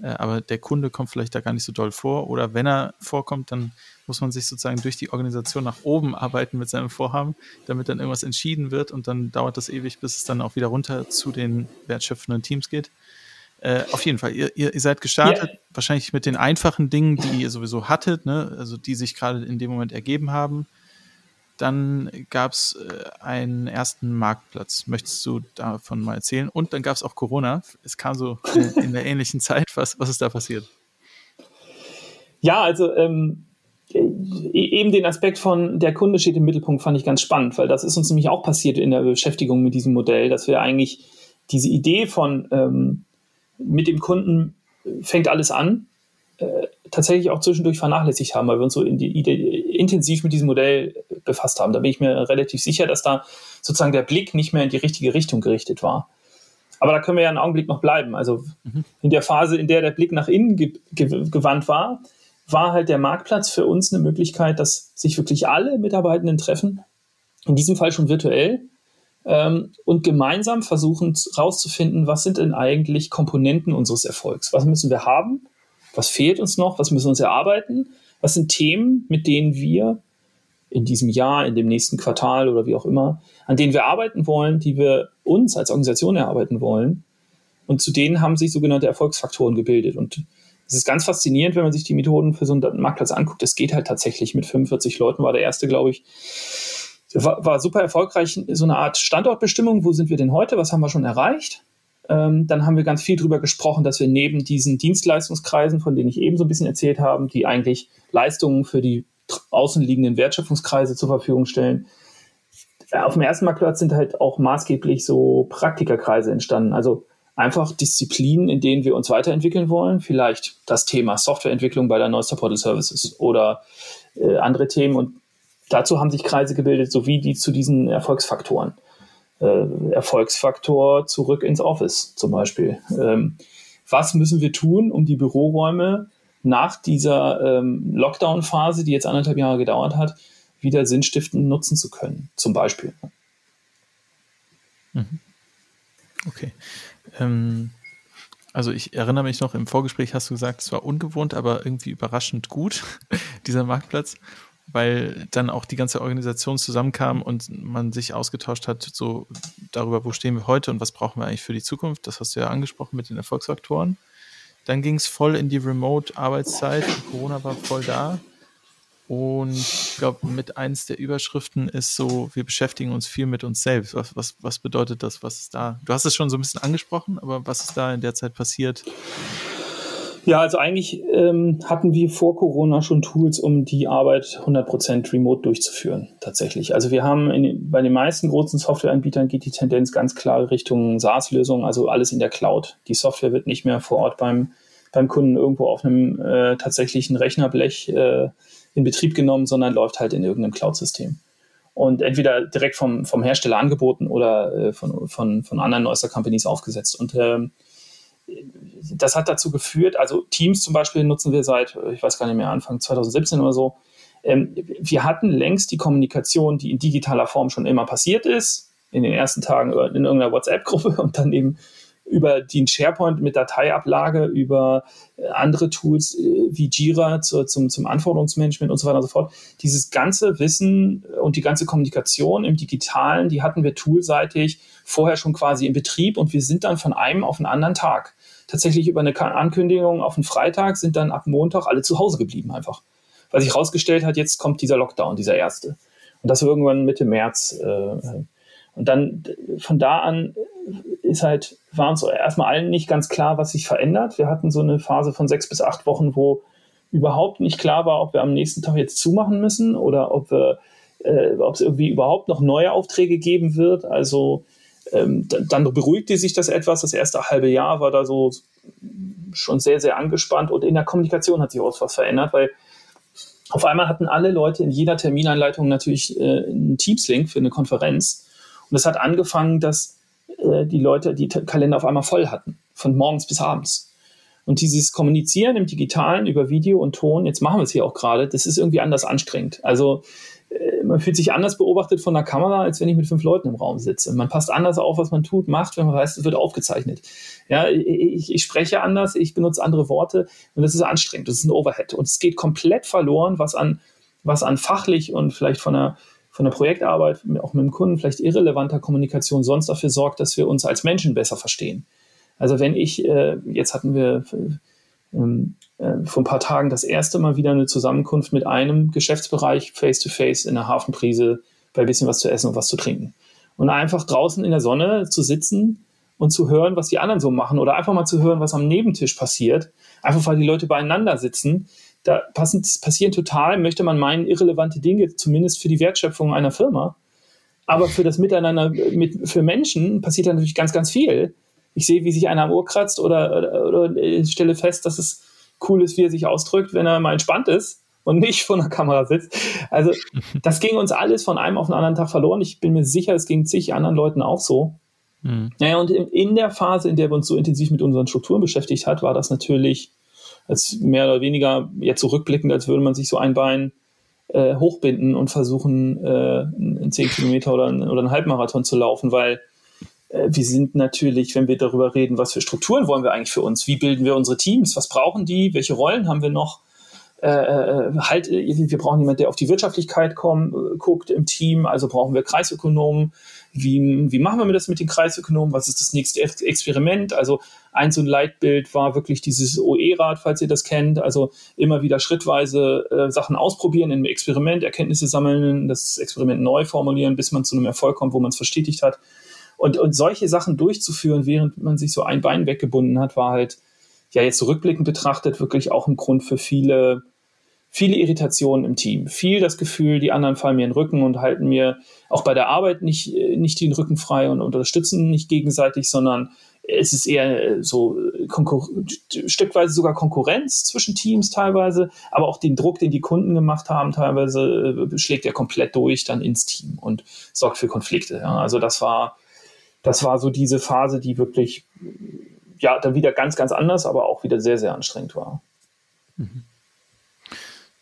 Äh, aber der Kunde kommt vielleicht da gar nicht so doll vor. Oder wenn er vorkommt, dann muss man sich sozusagen durch die Organisation nach oben arbeiten mit seinem Vorhaben, damit dann irgendwas entschieden wird und dann dauert das ewig, bis es dann auch wieder runter zu den wertschöpfenden Teams geht. Äh, auf jeden Fall, ihr, ihr, seid gestartet, ja. wahrscheinlich mit den einfachen Dingen, die ihr sowieso hattet, ne? also die sich gerade in dem Moment ergeben haben. Dann gab es äh, einen ersten Marktplatz. Möchtest du davon mal erzählen? Und dann gab es auch Corona. Es kam so in, der ähnlichen Zeit. Was, was ist da passiert? Ja, also ähm, eben den Aspekt von der Kunde steht im Mittelpunkt fand ich ganz spannend, weil das ist uns nämlich auch passiert in der Beschäftigung mit diesem Modell, dass wir eigentlich diese Idee von ähm, mit dem Kunden fängt alles an, äh, tatsächlich auch zwischendurch vernachlässigt haben, weil wir uns so in die, intensiv mit diesem Modell befasst haben. Da bin ich mir relativ sicher, dass da sozusagen der Blick nicht mehr in die richtige Richtung gerichtet war. Aber da können wir ja einen Augenblick noch bleiben. Also mhm. in der Phase, in der der Blick nach innen ge ge gewandt war, war halt der Marktplatz für uns eine Möglichkeit, dass sich wirklich alle Mitarbeitenden treffen, in diesem Fall schon virtuell, ähm, und gemeinsam versuchen herauszufinden, was sind denn eigentlich Komponenten unseres Erfolgs? Was müssen wir haben? Was fehlt uns noch? Was müssen wir uns erarbeiten? Was sind Themen, mit denen wir in diesem Jahr, in dem nächsten Quartal oder wie auch immer, an denen wir arbeiten wollen, die wir uns als Organisation erarbeiten wollen? Und zu denen haben sich sogenannte Erfolgsfaktoren gebildet. Und es ist ganz faszinierend, wenn man sich die Methoden für so einen Marktplatz anguckt. Es geht halt tatsächlich mit 45 Leuten, war der erste, glaube ich. War, war super erfolgreich, so eine Art Standortbestimmung. Wo sind wir denn heute? Was haben wir schon erreicht? Ähm, dann haben wir ganz viel darüber gesprochen, dass wir neben diesen Dienstleistungskreisen, von denen ich eben so ein bisschen erzählt habe, die eigentlich Leistungen für die außenliegenden Wertschöpfungskreise zur Verfügung stellen. Auf dem ersten Marktplatz sind halt auch maßgeblich so Praktikerkreise entstanden. Also einfach Disziplinen, in denen wir uns weiterentwickeln wollen. Vielleicht das Thema Softwareentwicklung bei der Neuster Portal Services oder äh, andere Themen. Und dazu haben sich Kreise gebildet, sowie die zu diesen Erfolgsfaktoren. Äh, Erfolgsfaktor zurück ins Office zum Beispiel. Ähm, was müssen wir tun, um die Büroräume nach dieser ähm, Lockdown-Phase, die jetzt anderthalb Jahre gedauert hat, wieder sinnstiftend nutzen zu können, zum Beispiel. Mhm. Okay. Ähm, also ich erinnere mich noch, im Vorgespräch hast du gesagt, es war ungewohnt, aber irgendwie überraschend gut, [LAUGHS] dieser Marktplatz, weil dann auch die ganze Organisation zusammenkam und man sich ausgetauscht hat, so darüber, wo stehen wir heute und was brauchen wir eigentlich für die Zukunft. Das hast du ja angesprochen mit den Erfolgsfaktoren. Dann ging es voll in die Remote-Arbeitszeit, Corona war voll da. Und ich glaube, mit eins der Überschriften ist so, wir beschäftigen uns viel mit uns selbst. Was, was, was bedeutet das? Was ist da? Du hast es schon so ein bisschen angesprochen, aber was ist da in der Zeit passiert? Ja, also eigentlich ähm, hatten wir vor Corona schon Tools, um die Arbeit 100% remote durchzuführen, tatsächlich. Also wir haben in, bei den meisten großen Softwareanbietern geht die Tendenz ganz klar Richtung SaaS-Lösungen, also alles in der Cloud. Die Software wird nicht mehr vor Ort beim, beim Kunden irgendwo auf einem äh, tatsächlichen Rechnerblech äh, in Betrieb genommen, sondern läuft halt in irgendeinem Cloud-System. Und entweder direkt vom, vom Hersteller angeboten oder äh, von, von, von anderen Neusser Companies aufgesetzt. Und ähm, das hat dazu geführt, also Teams zum Beispiel nutzen wir seit, ich weiß gar nicht mehr, Anfang 2017 oder so. Ähm, wir hatten längst die Kommunikation, die in digitaler Form schon immer passiert ist, in den ersten Tagen in irgendeiner WhatsApp-Gruppe und dann eben über den SharePoint mit Dateiablage, über äh, andere Tools äh, wie Jira zu, zum, zum Anforderungsmanagement und so weiter und so fort. Dieses ganze Wissen und die ganze Kommunikation im Digitalen, die hatten wir toolseitig vorher schon quasi in Betrieb und wir sind dann von einem auf den anderen Tag tatsächlich über eine Ankündigung auf den Freitag sind dann ab Montag alle zu Hause geblieben einfach. Weil sich herausgestellt hat, jetzt kommt dieser Lockdown, dieser erste. Und das irgendwann Mitte März. Äh, und dann von da an ist halt, war uns erstmal allen nicht ganz klar, was sich verändert. Wir hatten so eine Phase von sechs bis acht Wochen, wo überhaupt nicht klar war, ob wir am nächsten Tag jetzt zumachen müssen oder ob wir, äh, ob es irgendwie überhaupt noch neue Aufträge geben wird. Also ähm, dann beruhigte sich das etwas. Das erste halbe Jahr war da so schon sehr, sehr angespannt und in der Kommunikation hat sich auch was verändert, weil auf einmal hatten alle Leute in jeder Termineinleitung natürlich äh, einen Teams-Link für eine Konferenz. Und es hat angefangen, dass äh, die Leute die Kalender auf einmal voll hatten, von morgens bis abends. Und dieses Kommunizieren im Digitalen über Video und Ton, jetzt machen wir es hier auch gerade, das ist irgendwie anders anstrengend. Also man fühlt sich anders beobachtet von der Kamera, als wenn ich mit fünf Leuten im Raum sitze. Man passt anders auf, was man tut, macht, wenn man weiß, es wird aufgezeichnet. Ja, ich, ich spreche anders, ich benutze andere Worte und das ist anstrengend, das ist ein Overhead. Und es geht komplett verloren, was an, was an fachlich und vielleicht von der, von der Projektarbeit, auch mit dem Kunden, vielleicht irrelevanter Kommunikation sonst dafür sorgt, dass wir uns als Menschen besser verstehen. Also wenn ich, äh, jetzt hatten wir ähm, äh, vor ein paar Tagen das erste Mal wieder eine Zusammenkunft mit einem Geschäftsbereich face-to-face -face in der Hafenprise bei ein bisschen was zu essen und was zu trinken. Und einfach draußen in der Sonne zu sitzen und zu hören, was die anderen so machen oder einfach mal zu hören, was am Nebentisch passiert, einfach weil die Leute beieinander sitzen. Da passen, passieren total, möchte man meinen, irrelevante Dinge, zumindest für die Wertschöpfung einer Firma. Aber für das Miteinander mit, für Menschen passiert da natürlich ganz, ganz viel ich sehe, wie sich einer am Ohr kratzt oder, oder, oder ich stelle fest, dass es cool ist, wie er sich ausdrückt, wenn er mal entspannt ist und nicht vor einer Kamera sitzt. Also [LAUGHS] das ging uns alles von einem auf den anderen Tag verloren. Ich bin mir sicher, es ging zig anderen Leuten auch so. Mhm. Naja, und in, in, der Phase, in der wir uns so intensiv mit unseren Strukturen beschäftigt hat, war das natürlich als mehr oder weniger jetzt zurückblickend, so als würde man sich so ein Bein äh, hochbinden und versuchen, äh, einen 10 Kilometer oder, einen, oder einen Halbmarathon zu laufen, weil wir sind natürlich, wenn wir darüber reden, was für Strukturen wollen wir eigentlich für uns, wie bilden wir unsere Teams, was brauchen die, welche Rollen haben wir noch, äh, äh halt, wir brauchen jemanden, der auf die Wirtschaftlichkeit kommt, guckt im Team, also brauchen wir Kreisökonomen, wie, wie machen wir das mit den Kreisökonomen, was ist das nächste Experiment, also ein so ein Leitbild war wirklich dieses OE-Rad, falls ihr das kennt, also immer wieder schrittweise äh, Sachen ausprobieren im Experiment, Erkenntnisse sammeln, das Experiment neu formulieren, bis man zu einem Erfolg kommt, wo man es verstetigt hat und, und solche Sachen durchzuführen, während man sich so ein Bein weggebunden hat, war halt, ja, jetzt rückblickend betrachtet, wirklich auch ein Grund für viele, viele Irritationen im Team. Viel das Gefühl, die anderen fallen mir in den Rücken und halten mir auch bei der Arbeit nicht, nicht den Rücken frei und unterstützen nicht gegenseitig, sondern es ist eher so Konkur stückweise sogar Konkurrenz zwischen Teams teilweise, aber auch den Druck, den die Kunden gemacht haben, teilweise äh, schlägt er komplett durch dann ins Team und sorgt für Konflikte. Ja. Also das war das war so diese Phase, die wirklich, ja, dann wieder ganz, ganz anders, aber auch wieder sehr, sehr anstrengend war. Mhm.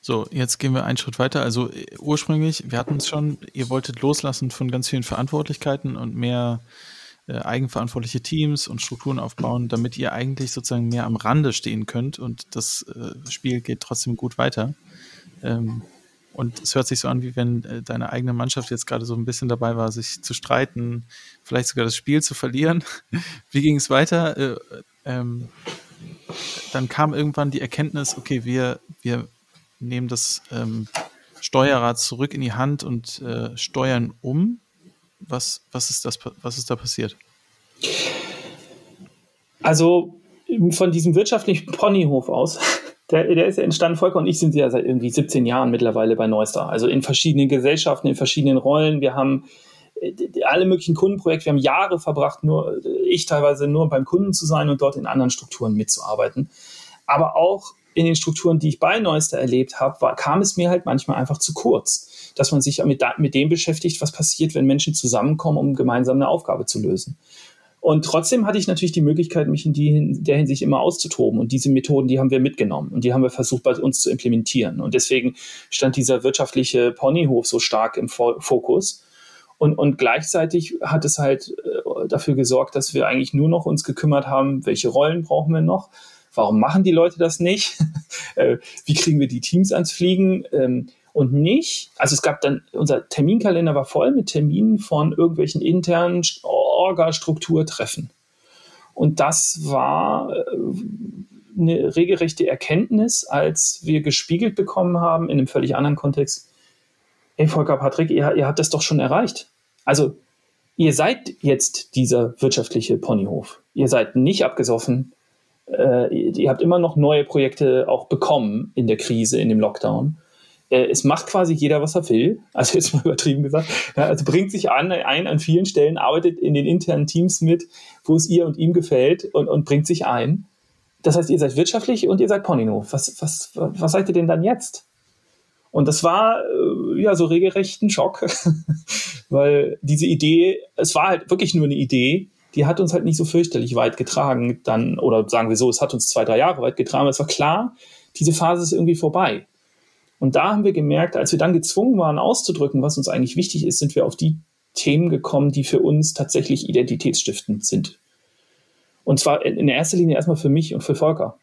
So, jetzt gehen wir einen Schritt weiter. Also äh, ursprünglich, wir hatten es schon, ihr wolltet loslassen von ganz vielen Verantwortlichkeiten und mehr äh, eigenverantwortliche Teams und Strukturen aufbauen, damit ihr eigentlich sozusagen mehr am Rande stehen könnt und das äh, Spiel geht trotzdem gut weiter. Ähm, und es hört sich so an, wie wenn äh, deine eigene Mannschaft jetzt gerade so ein bisschen dabei war, sich zu streiten, vielleicht sogar das Spiel zu verlieren. [LAUGHS] wie ging es weiter? Äh, ähm, dann kam irgendwann die Erkenntnis, okay, wir, wir nehmen das, ähm, Steuerrad zurück in die Hand und äh, steuern um. Was, was, ist das, was ist da passiert? Also von diesem wirtschaftlichen Ponyhof aus, der, der ist entstanden, Volker und ich sind ja seit irgendwie 17 Jahren mittlerweile bei Neustar. Also in verschiedenen Gesellschaften, in verschiedenen Rollen. Wir haben äh, alle möglichen Kundenprojekte. Wir haben Jahre verbracht, nur ich teilweise nur beim Kunden zu sein und dort in anderen Strukturen mitzuarbeiten. Aber auch in den Strukturen, die ich bei Neuster erlebt habe, war, kam es mir halt manchmal einfach zu kurz, dass man sich mit, mit dem beschäftigt, was passiert, wenn Menschen zusammenkommen, um gemeinsam eine Aufgabe zu lösen. Und trotzdem hatte ich natürlich die Möglichkeit, mich in, die, in der Hinsicht immer auszutoben. Und diese Methoden, die haben wir mitgenommen und die haben wir versucht, bei uns zu implementieren. Und deswegen stand dieser wirtschaftliche Ponyhof so stark im Fokus. Und, und gleichzeitig hat es halt äh, dafür gesorgt, dass wir eigentlich nur noch uns gekümmert haben, welche Rollen brauchen wir noch, warum machen die Leute das nicht, [LAUGHS] äh, wie kriegen wir die Teams ans Fliegen ähm, und nicht, also es gab dann, unser Terminkalender war voll mit Terminen von irgendwelchen internen Orga-Strukturtreffen. Und das war äh, eine regelrechte Erkenntnis, als wir gespiegelt bekommen haben in einem völlig anderen Kontext. Hey Volker, Patrick, ihr, ihr habt das doch schon erreicht. Also ihr seid jetzt dieser wirtschaftliche Ponyhof. Ihr seid nicht abgesoffen. Äh, ihr habt immer noch neue Projekte auch bekommen in der Krise, in dem Lockdown äh, es macht quasi jeder, was er will. Also jetzt mal [LAUGHS] übertrieben gesagt. Ja, also bringt sich an, ein an vielen Stellen, arbeitet in den internen Teams mit, wo es ihr und ihm gefällt und, und bringt sich ein. Das heißt, ihr seid wirtschaftlich und ihr seid Ponino. Was, was, was seid ihr denn dann jetzt? Und das war äh, ja so regelrecht ein Schock, [LAUGHS] weil diese Idee, es war halt wirklich nur eine Idee, die hat uns halt nicht so fürchterlich weit getragen, dann, oder sagen wir so, es hat uns zwei, drei Jahre weit getragen, aber es war klar, diese Phase ist irgendwie vorbei. Und da haben wir gemerkt, als wir dann gezwungen waren auszudrücken, was uns eigentlich wichtig ist, sind wir auf die Themen gekommen, die für uns tatsächlich identitätsstiftend sind. Und zwar in erster Linie erstmal für mich und für Volker.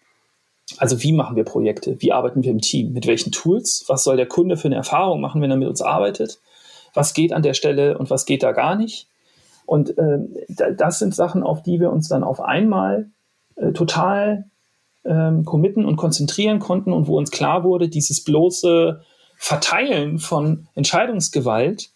Also wie machen wir Projekte? Wie arbeiten wir im Team? Mit welchen Tools? Was soll der Kunde für eine Erfahrung machen, wenn er mit uns arbeitet? Was geht an der Stelle und was geht da gar nicht? Und äh, das sind Sachen, auf die wir uns dann auf einmal äh, total ähm, committen und konzentrieren konnten und wo uns klar wurde, dieses bloße Verteilen von Entscheidungsgewalt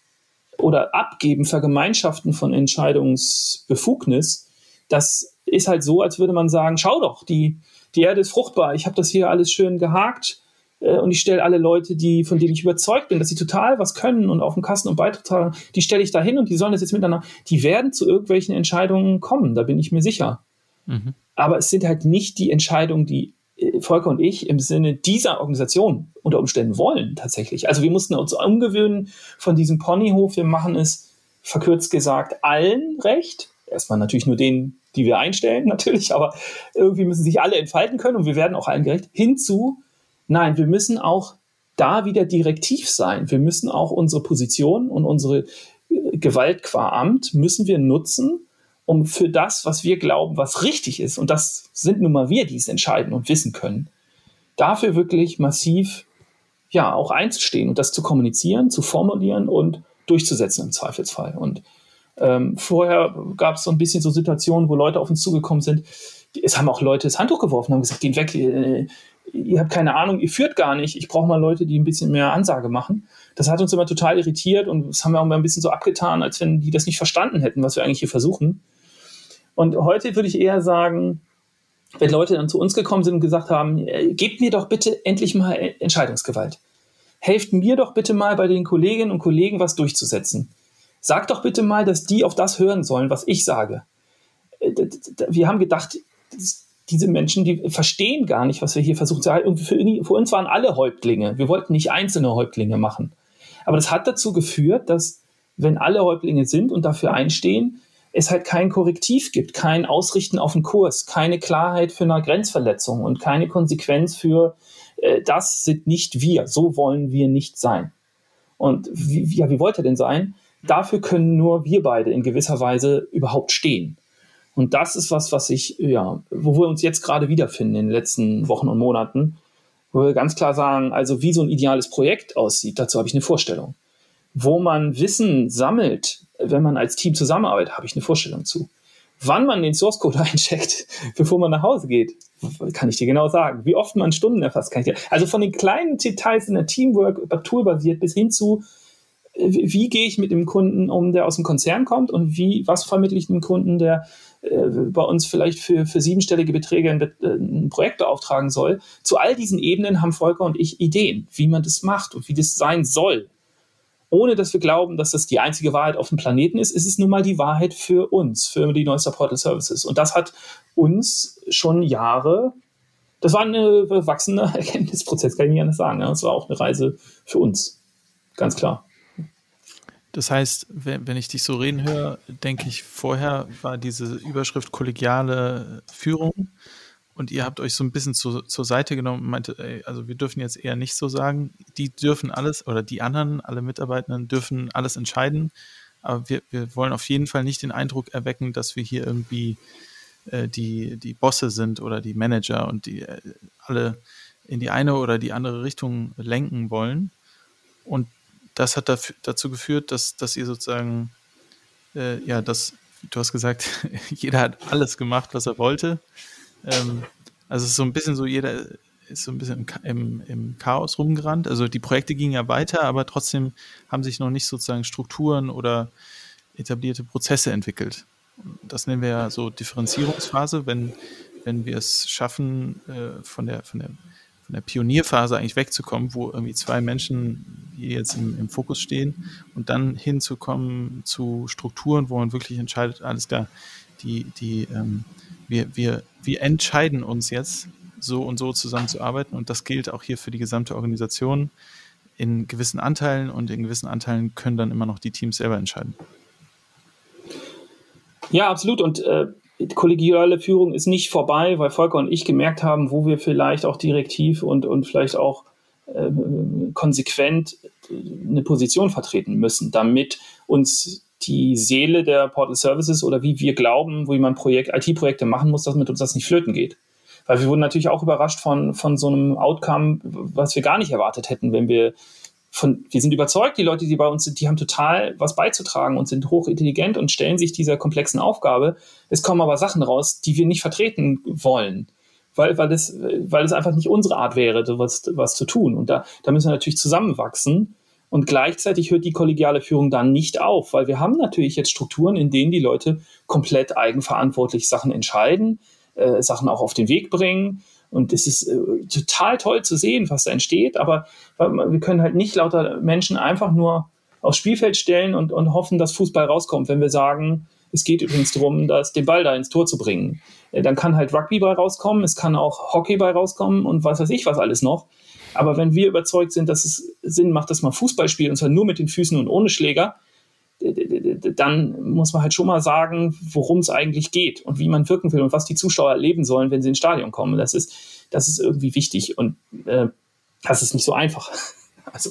oder Abgeben, Vergemeinschaften von Entscheidungsbefugnis, das ist halt so, als würde man sagen, schau doch, die, die Erde ist fruchtbar, ich habe das hier alles schön gehakt äh, und ich stelle alle Leute, die, von denen ich überzeugt bin, dass sie total was können und auf dem Kasten und Beitrag zahlen, die stelle ich da hin und die sollen das jetzt miteinander, die werden zu irgendwelchen Entscheidungen kommen, da bin ich mir sicher. Mhm. Aber es sind halt nicht die Entscheidungen, die äh, Volker und ich im Sinne dieser Organisation unter Umständen wollen tatsächlich. Also wir mussten uns umgewöhnen von diesem Ponyhof. Wir machen es verkürzt gesagt allen recht. Erstmal natürlich nur denen, die wir einstellen, [LAUGHS] natürlich, aber irgendwie müssen sich alle entfalten können und wir werden auch allen gerecht. Hinzu, nein, wir müssen auch da wieder direktiv sein. Wir müssen auch unsere Position und unsere äh, Gewalt qua Amt müssen wir nutzen, um für das, was wir glauben, was richtig ist, und das sind nun mal wir, die es entscheiden und wissen können, dafür wirklich massiv ja auch einzustehen und das zu kommunizieren, zu formulieren und durchzusetzen im Zweifelsfall. Und ähm, vorher gab es so ein bisschen so Situationen, wo Leute auf uns zugekommen sind. Es haben auch Leute das Handtuch geworfen, haben gesagt, geht weg, ihr, ihr habt keine Ahnung, ihr führt gar nicht. Ich brauche mal Leute, die ein bisschen mehr Ansage machen. Das hat uns immer total irritiert und das haben wir auch mal ein bisschen so abgetan, als wenn die das nicht verstanden hätten, was wir eigentlich hier versuchen. Und heute würde ich eher sagen, wenn Leute dann zu uns gekommen sind und gesagt haben, gebt mir doch bitte endlich mal Entscheidungsgewalt. Helft mir doch bitte mal bei den Kolleginnen und Kollegen was durchzusetzen. Sagt doch bitte mal, dass die auf das hören sollen, was ich sage. Äh, wir haben gedacht, diese Menschen, die verstehen gar nicht, was wir hier versuchen zu halten. Für uns waren alle Häuptlinge. Wir wollten nicht einzelne Häuptlinge machen. Aber das hat dazu geführt, dass wenn alle Häuptlinge sind und dafür einstehen, es halt kein Korrektiv gibt, kein Ausrichten auf den Kurs, keine Klarheit für eine Grenzverletzung und keine Konsequenz für äh, das sind nicht wir, so wollen wir nicht sein. Und wie, ja, wie wollt ihr denn sein? Dafür können nur wir beide in gewisser Weise überhaupt stehen. Und das ist was, was ich, ja, wo wir uns jetzt gerade wiederfinden in den letzten Wochen und Monaten, wo wir ganz klar sagen, also wie so ein ideales Projekt aussieht, dazu habe ich eine Vorstellung. Wo man Wissen sammelt, wenn man als Team zusammenarbeitet, habe ich eine Vorstellung zu. Wann man den Source Code [LAUGHS] eincheckt, bevor man nach Hause geht, kann ich dir genau sagen. Wie oft man Stunden erfasst, kann ich dir. Also von den kleinen Details in der Teamwork, toolbasiert bis hin zu, wie, wie gehe ich mit dem Kunden um, der aus dem Konzern kommt und wie, was vermittle ich dem Kunden, der äh, bei uns vielleicht für, für siebenstellige Beträge ein, äh, ein Projekt beauftragen soll. Zu all diesen Ebenen haben Volker und ich Ideen, wie man das macht und wie das sein soll. Ohne dass wir glauben, dass das die einzige Wahrheit auf dem Planeten ist, ist es nun mal die Wahrheit für uns, für die Neuster Portal Services. Und das hat uns schon Jahre, das war ein wachsender [LAUGHS] Erkenntnisprozess, kann ich nicht anders sagen. Das war auch eine Reise für uns. Ganz klar. Das heißt, wenn ich dich so reden höre, denke ich, vorher war diese Überschrift kollegiale Führung und ihr habt euch so ein bisschen zu, zur Seite genommen und meinte, ey, also wir dürfen jetzt eher nicht so sagen, die dürfen alles oder die anderen, alle Mitarbeitenden dürfen alles entscheiden, aber wir, wir wollen auf jeden Fall nicht den Eindruck erwecken, dass wir hier irgendwie äh, die, die Bosse sind oder die Manager und die äh, alle in die eine oder die andere Richtung lenken wollen. Und das hat dafür, dazu geführt, dass, dass ihr sozusagen, äh, ja, das, du hast gesagt, [LAUGHS] jeder hat alles gemacht, was er wollte. Ähm, also so ein bisschen so, jeder ist so ein bisschen im, im, Chaos rumgerannt. Also die Projekte gingen ja weiter, aber trotzdem haben sich noch nicht sozusagen Strukturen oder etablierte Prozesse entwickelt. Das nennen wir ja so Differenzierungsphase, wenn, wenn wir es schaffen, äh, von der, von der von der Pionierphase eigentlich wegzukommen, wo irgendwie zwei Menschen hier jetzt im, im, Fokus stehen und dann hinzukommen zu Strukturen, wo man wirklich entscheidet, alles klar, die, die, ähm, wir, wir, wir entscheiden uns jetzt, so und so zusammenzuarbeiten und das gilt auch hier für die gesamte Organisation in gewissen Anteilen und in gewissen Anteilen können dann immer noch die Teams selber entscheiden. Ja, absolut. Und äh, kollegiale Führung ist nicht vorbei, weil Volker und ich gemerkt haben, wo wir vielleicht auch direktiv und, und vielleicht auch äh, konsequent eine Position vertreten müssen, damit uns die Seele der Portal Services oder wie wir glauben, wie man Projekt, IT-Projekte machen muss, dass mit uns das nicht flöten geht. Weil wir wurden natürlich auch überrascht von, von so einem Outcome, was wir gar nicht erwartet hätten, wenn wir von, wir sind überzeugt, die Leute, die bei uns sind, die haben total was beizutragen und sind hochintelligent und stellen sich dieser komplexen Aufgabe. Es kommen aber Sachen raus, die wir nicht vertreten wollen, weil, weil, es, weil es einfach nicht unsere Art wäre, was, was zu tun. Und da, da müssen wir natürlich zusammenwachsen. Und gleichzeitig hört die kollegiale Führung dann nicht auf, weil wir haben natürlich jetzt Strukturen, in denen die Leute komplett eigenverantwortlich Sachen entscheiden, äh, Sachen auch auf den Weg bringen und es ist äh, total toll zu sehen, was da entsteht, aber wir können halt nicht lauter Menschen einfach nur aufs Spielfeld stellen und, und hoffen, dass Fußball rauskommt. Wenn wir sagen, es geht übrigens darum, dass den Ball da ins Tor zu bringen, äh, dann kann halt Rugby bei rauskommen, es kann auch Hockey bei rauskommen und was weiß ich was alles noch. Aber wenn wir überzeugt sind, dass es Sinn macht, dass man Fußball spielt, und zwar nur mit den Füßen und ohne Schläger, dann muss man halt schon mal sagen, worum es eigentlich geht und wie man wirken will und was die Zuschauer erleben sollen, wenn sie ins Stadion kommen. Das ist, das ist irgendwie wichtig und äh, das ist nicht so einfach. [LAUGHS] Also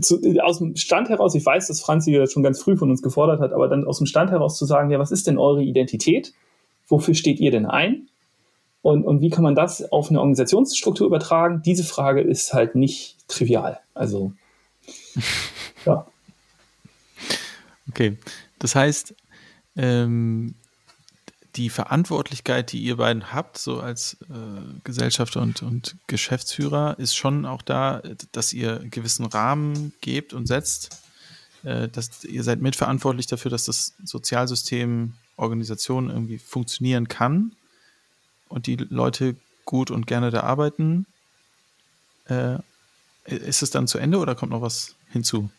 zu, aus dem Stand heraus, ich weiß, dass Franzi das schon ganz früh von uns gefordert hat, aber dann aus dem Stand heraus zu sagen, ja, was ist denn eure Identität? Wofür steht ihr denn ein? Und, und wie kann man das auf eine Organisationsstruktur übertragen? Diese Frage ist halt nicht trivial. Also, [LAUGHS] ja. Okay, das heißt, ähm, die Verantwortlichkeit, die ihr beiden habt, so als äh, Gesellschafter und, und Geschäftsführer, ist schon auch da, dass ihr einen gewissen Rahmen gebt und setzt. Äh, dass ihr seid mitverantwortlich dafür, dass das Sozialsystem, Organisation irgendwie funktionieren kann und die Leute gut und gerne da arbeiten. Äh, ist es dann zu Ende oder kommt noch was hinzu?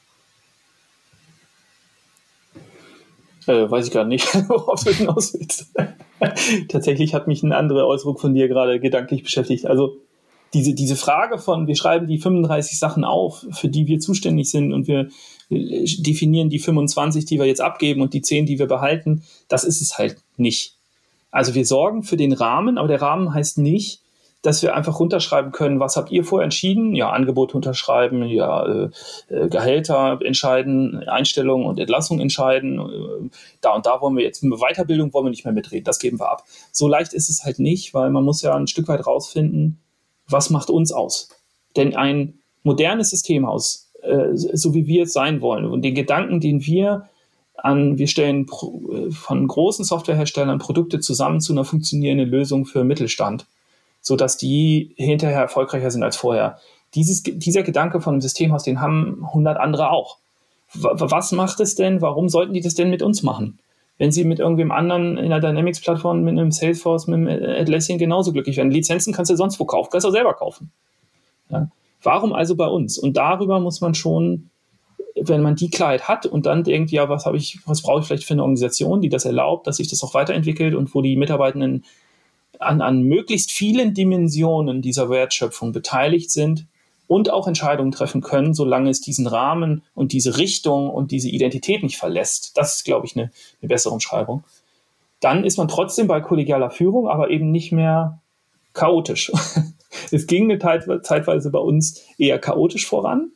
Äh, weiß ich gar nicht, [LAUGHS] worauf du hinaus willst. [LAUGHS] Tatsächlich hat mich ein anderer Ausdruck von dir gerade gedanklich beschäftigt. Also diese, diese Frage von, wir schreiben die 35 Sachen auf, für die wir zuständig sind und wir definieren die 25, die wir jetzt abgeben und die 10, die wir behalten, das ist es halt nicht. Also wir sorgen für den Rahmen, aber der Rahmen heißt nicht, dass wir einfach runterschreiben können, was habt ihr vorher entschieden? Ja, Angebot unterschreiben, ja, äh, äh, Gehälter entscheiden, Einstellung und Entlassung entscheiden. Äh, da und da wollen wir jetzt, mit Weiterbildung wollen wir nicht mehr mitreden, das geben wir ab. So leicht ist es halt nicht, weil man muss ja ein Stück weit rausfinden, was macht uns aus? Denn ein modernes Systemhaus, äh, so wie wir es sein wollen und den Gedanken, den wir an, wir stellen von großen Softwareherstellern Produkte zusammen zu einer funktionierenden Lösung für Mittelstand, sodass die hinterher erfolgreicher sind als vorher. Dieses, dieser Gedanke von einem Systemhaus, den haben 100 andere auch. Was macht es denn? Warum sollten die das denn mit uns machen? Wenn sie mit irgendwem anderen in der Dynamics-Plattform, mit einem Salesforce, mit einem Atlassian genauso glücklich werden. Lizenzen kannst du sonst wo kaufen, kannst du selber kaufen. Ja? Warum also bei uns? Und darüber muss man schon wenn man die Klarheit hat und dann denkt, ja, was was brauche ich vielleicht für eine Organisation, die das erlaubt, dass sich das auch weiterentwickelt und wo die Mitarbeitenden an, an möglichst vielen Dimensionen dieser Wertschöpfung beteiligt sind und auch Entscheidungen treffen können, solange es diesen Rahmen und diese Richtung und diese Identität nicht verlässt. Das ist, glaube ich, eine, eine bessere Umschreibung. Dann ist man trotzdem bei kollegialer Führung, aber eben nicht mehr chaotisch. [LAUGHS] es ging eine Zeitweise bei uns eher chaotisch voran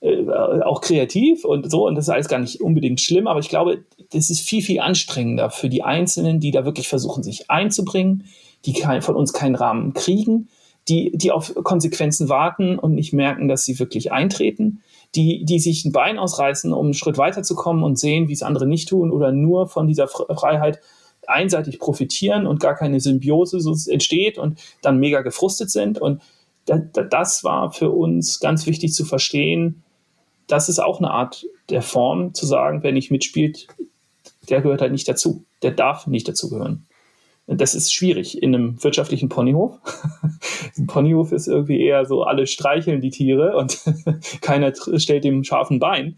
äh, auch kreativ und so. Und das ist alles gar nicht unbedingt schlimm, aber ich glaube, das ist viel, viel anstrengender für die Einzelnen, die da wirklich versuchen, sich einzubringen, die kein, von uns keinen Rahmen kriegen, die, die auf Konsequenzen warten und nicht merken, dass sie wirklich eintreten, die, die sich ein Bein ausreißen, um einen Schritt weiterzukommen und sehen, wie es andere nicht tun oder nur von dieser Freiheit einseitig profitieren und gar keine Symbiose entsteht und dann mega gefrustet sind. Und das war für uns ganz wichtig zu verstehen, das ist auch eine Art der Form zu sagen, wer nicht mitspielt, der gehört halt nicht dazu. Der darf nicht dazugehören. Das ist schwierig in einem wirtschaftlichen Ponyhof. [LAUGHS] Ein Ponyhof ist irgendwie eher so, alle streicheln die Tiere und [LAUGHS] keiner stellt dem scharfen Bein.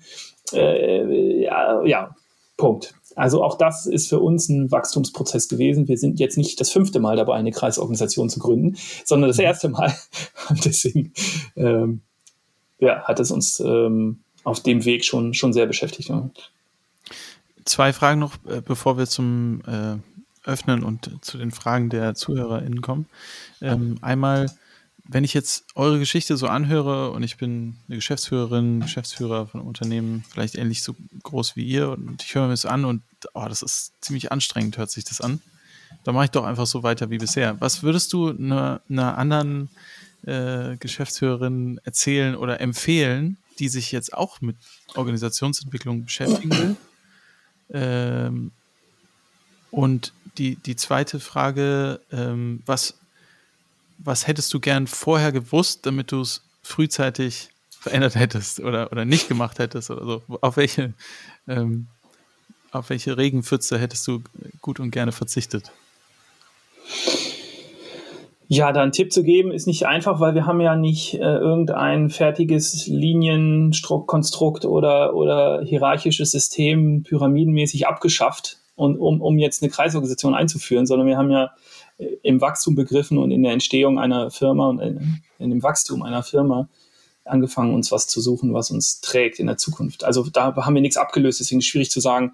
Äh, ja, ja, Punkt. Also auch das ist für uns ein Wachstumsprozess gewesen. Wir sind jetzt nicht das fünfte Mal dabei, eine Kreisorganisation zu gründen, sondern das erste Mal. Und deswegen ähm, ja, hat es uns ähm, auf dem Weg schon, schon sehr beschäftigt. Zwei Fragen noch, äh, bevor wir zum äh, Öffnen und zu den Fragen der ZuhörerInnen kommen. Ähm, einmal, wenn ich jetzt eure Geschichte so anhöre und ich bin eine Geschäftsführerin, Geschäftsführer von einem Unternehmen, vielleicht ähnlich so groß wie ihr und ich höre mir das an und oh, das ist ziemlich anstrengend, hört sich das an. Da mache ich doch einfach so weiter wie bisher. Was würdest du einer, einer anderen äh, Geschäftsführerin erzählen oder empfehlen, die sich jetzt auch mit Organisationsentwicklung beschäftigen will? [CLEARS THROAT] Ähm, und die, die zweite Frage, ähm, was, was hättest du gern vorher gewusst, damit du es frühzeitig verändert hättest oder, oder nicht gemacht hättest oder so? Auf welche, ähm, auf welche Regenpfütze hättest du gut und gerne verzichtet? Ja, da einen Tipp zu geben ist nicht einfach, weil wir haben ja nicht äh, irgendein fertiges Linienkonstrukt oder, oder hierarchisches System pyramidenmäßig abgeschafft, und, um, um jetzt eine Kreisorganisation einzuführen, sondern wir haben ja äh, im Wachstum begriffen und in der Entstehung einer Firma und in, in dem Wachstum einer Firma angefangen, uns was zu suchen, was uns trägt in der Zukunft. Also da haben wir nichts abgelöst, deswegen schwierig zu sagen,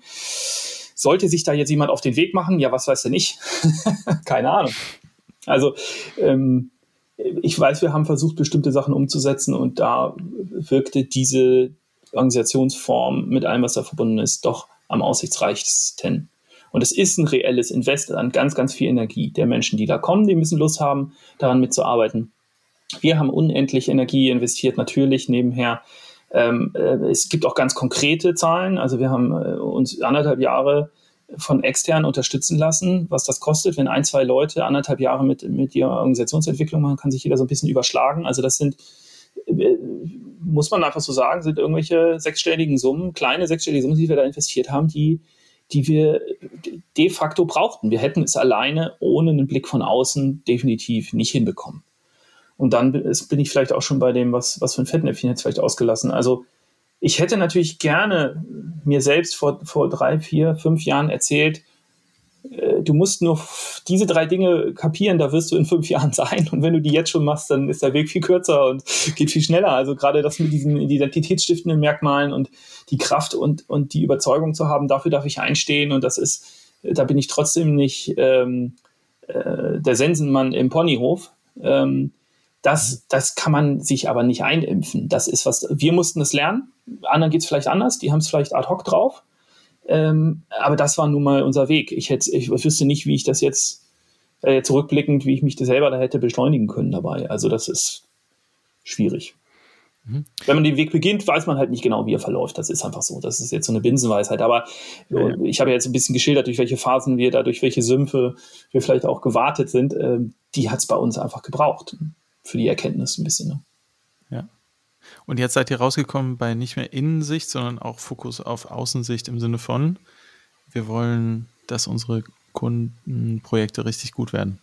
sollte sich da jetzt jemand auf den Weg machen? Ja, was weiß der nicht? [LAUGHS] Keine Ahnung. Also ähm, ich weiß, wir haben versucht, bestimmte Sachen umzusetzen und da wirkte diese Organisationsform mit allem, was da verbunden ist, doch am aussichtsreichsten. Und es ist ein reelles Invest an ganz, ganz viel Energie der Menschen, die da kommen, die müssen Lust haben, daran mitzuarbeiten. Wir haben unendlich Energie investiert, natürlich nebenher. Ähm, äh, es gibt auch ganz konkrete Zahlen. Also wir haben äh, uns anderthalb Jahre von extern unterstützen lassen, was das kostet, wenn ein, zwei Leute anderthalb Jahre mit, mit ihrer Organisationsentwicklung machen, kann sich jeder so ein bisschen überschlagen. Also das sind, äh, muss man einfach so sagen, sind irgendwelche sechsstelligen Summen, kleine sechsstellige Summen, die wir da investiert haben, die, die wir de facto brauchten. Wir hätten es alleine ohne einen Blick von außen definitiv nicht hinbekommen. Und dann bin ich vielleicht auch schon bei dem, was, was für ein Fettnäpfchen jetzt vielleicht ausgelassen. Also ich hätte natürlich gerne mir selbst vor, vor drei, vier, fünf Jahren erzählt, äh, du musst nur diese drei Dinge kapieren, da wirst du in fünf [LAUGHS] Jahren sein. Und wenn du die jetzt schon machst, dann ist der Weg viel kürzer und [LAUGHS] geht viel schneller. Also gerade das mit diesen identitätsstiftenden Merkmalen und die Kraft und, und die Überzeugung zu haben, dafür darf ich einstehen. Und das ist, da bin ich trotzdem nicht ähm, äh, der Sensenmann im Ponyhof. Ähm, das, das kann man sich aber nicht einimpfen. Das ist was, wir mussten es lernen. Anderen geht es vielleicht anders, die haben es vielleicht ad hoc drauf. Ähm, aber das war nun mal unser Weg. Ich, hätte, ich wüsste nicht, wie ich das jetzt äh, zurückblickend, wie ich mich das selber da hätte beschleunigen können dabei. Also das ist schwierig. Mhm. Wenn man den Weg beginnt, weiß man halt nicht genau, wie er verläuft. Das ist einfach so. Das ist jetzt so eine Binsenweisheit. Aber ja, ja. ich habe jetzt ein bisschen geschildert, durch welche Phasen wir da, durch welche Sümpfe wir vielleicht auch gewartet sind. Ähm, die hat es bei uns einfach gebraucht. Für die Erkenntnis ein bisschen. Ne? Und jetzt seid ihr rausgekommen bei nicht mehr Innensicht, sondern auch Fokus auf Außensicht im Sinne von, wir wollen, dass unsere Kundenprojekte richtig gut werden.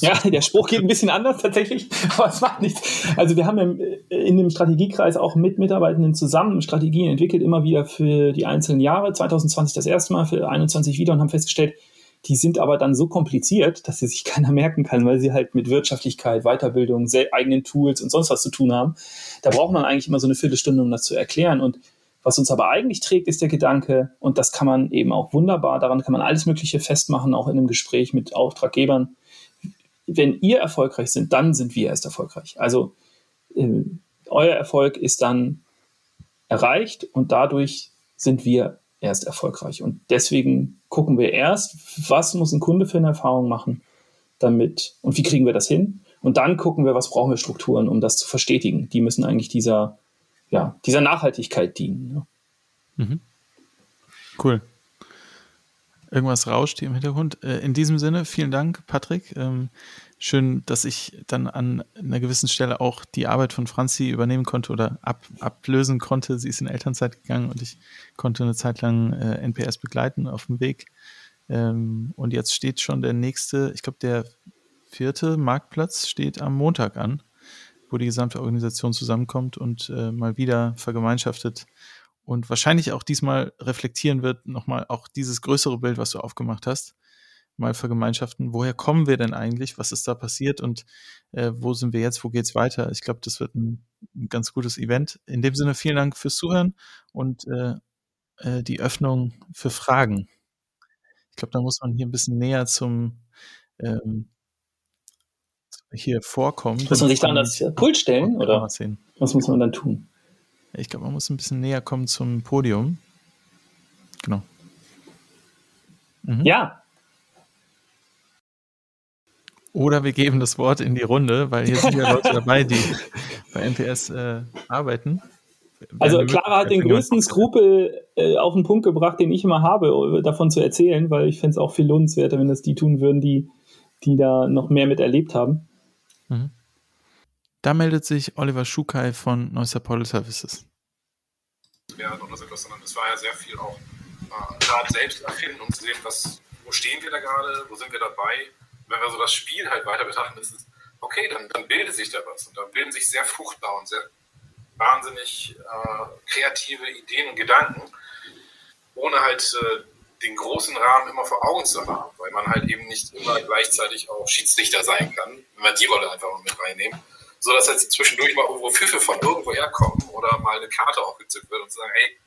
ja, der Spruch geht ein bisschen anders tatsächlich, [LAUGHS] aber es macht nichts. Also wir haben im, in dem Strategiekreis auch mit Mitarbeitenden zusammen Strategien entwickelt, immer wieder für die einzelnen Jahre. 2020 das erste Mal, für 2021 wieder und haben festgestellt, die sind aber dann so kompliziert, dass sie sich [LAUGHS] keiner merken kann, weil sie halt mit Wirtschaftlichkeit, Weiterbildung, eigenen Tools und sonst was zu tun haben. Da braucht man eigentlich immer so eine Viertelstunde, um das zu erklären. Und was uns aber eigentlich trägt, ist der Gedanke, und das kann man eben auch wunderbar, daran kann man alles Mögliche festmachen, auch in einem Gespräch mit Auftraggebern, wenn ihr erfolgreich sind, dann sind wir erst erfolgreich. Also äh, euer Erfolg ist dann erreicht und dadurch sind wir erst erfolgreich. Und deswegen gucken wir erst, was muss ein Kunde für eine Erfahrung machen, damit und wie kriegen wir das hin? Und dann gucken wir, was brauchen wir Strukturen, um das zu verstetigen. Die müssen eigentlich dieser, ja, dieser Nachhaltigkeit dienen. Ja. Mhm. Cool. Irgendwas rauscht hier im Hintergrund. Äh, in diesem Sinne, vielen Dank, Patrick. Ähm, schön, dass ich dann an einer gewissen Stelle auch die Arbeit von Franzi übernehmen konnte oder ab, ablösen konnte. Sie ist in Elternzeit gegangen und ich konnte eine Zeit lang äh, NPS begleiten auf dem Weg. Ähm, und jetzt steht schon der nächste, ich glaube, der vierte Marktplatz steht am Montag an, wo die gesamte Organisation zusammenkommt und äh, mal wieder vergemeinschaftet und wahrscheinlich auch diesmal reflektieren wird, nochmal auch dieses größere Bild, was du aufgemacht hast, mal vergemeinschaften. Woher kommen wir denn eigentlich? Was ist da passiert und äh, wo sind wir jetzt? Wo geht's weiter? Ich glaube, das wird ein, ein, ganz gutes Event. In dem Sinne, vielen Dank fürs Zuhören und äh, äh, die Öffnung für Fragen. Ich glaube, da muss man hier ein bisschen näher zum ähm, hier vorkommen. Muss man sich da an das Pult stellen oder was muss man dann tun? Ich glaube, man muss ein bisschen näher kommen zum Podium. Genau. Mhm. Ja. Oder wir geben das Wort in die Runde, weil hier sind ja [LAUGHS] Leute dabei, die bei NPS äh, arbeiten. Also Clara hat den größten Skrupel äh, auf den Punkt gebracht, den ich immer habe, davon zu erzählen, weil ich fände es auch viel lohnenswerter, wenn das die tun würden, die, die da noch mehr mit erlebt haben. Mhm. Da meldet sich Oliver Schukai von Neusser Portal Services. Werden oder sondern es war ja sehr viel auch äh, gerade selbst erfinden, um zu sehen, was, wo stehen wir da gerade, wo sind wir dabei. wenn wir so das Spiel halt weiter betrachten, ist es, okay, dann, dann bildet sich da was. Und da bilden sich sehr fruchtbar und sehr wahnsinnig äh, kreative Ideen und Gedanken, ohne halt äh, den großen Rahmen immer vor Augen zu haben, weil man halt eben nicht immer gleichzeitig auch Schiedsrichter sein kann, wenn wir die Rolle einfach mal mit reinnehmen so dass jetzt zwischendurch mal irgendwo Pfiffe von irgendwo herkommen oder mal eine Karte auch gezückt wird und zu sagen, hey,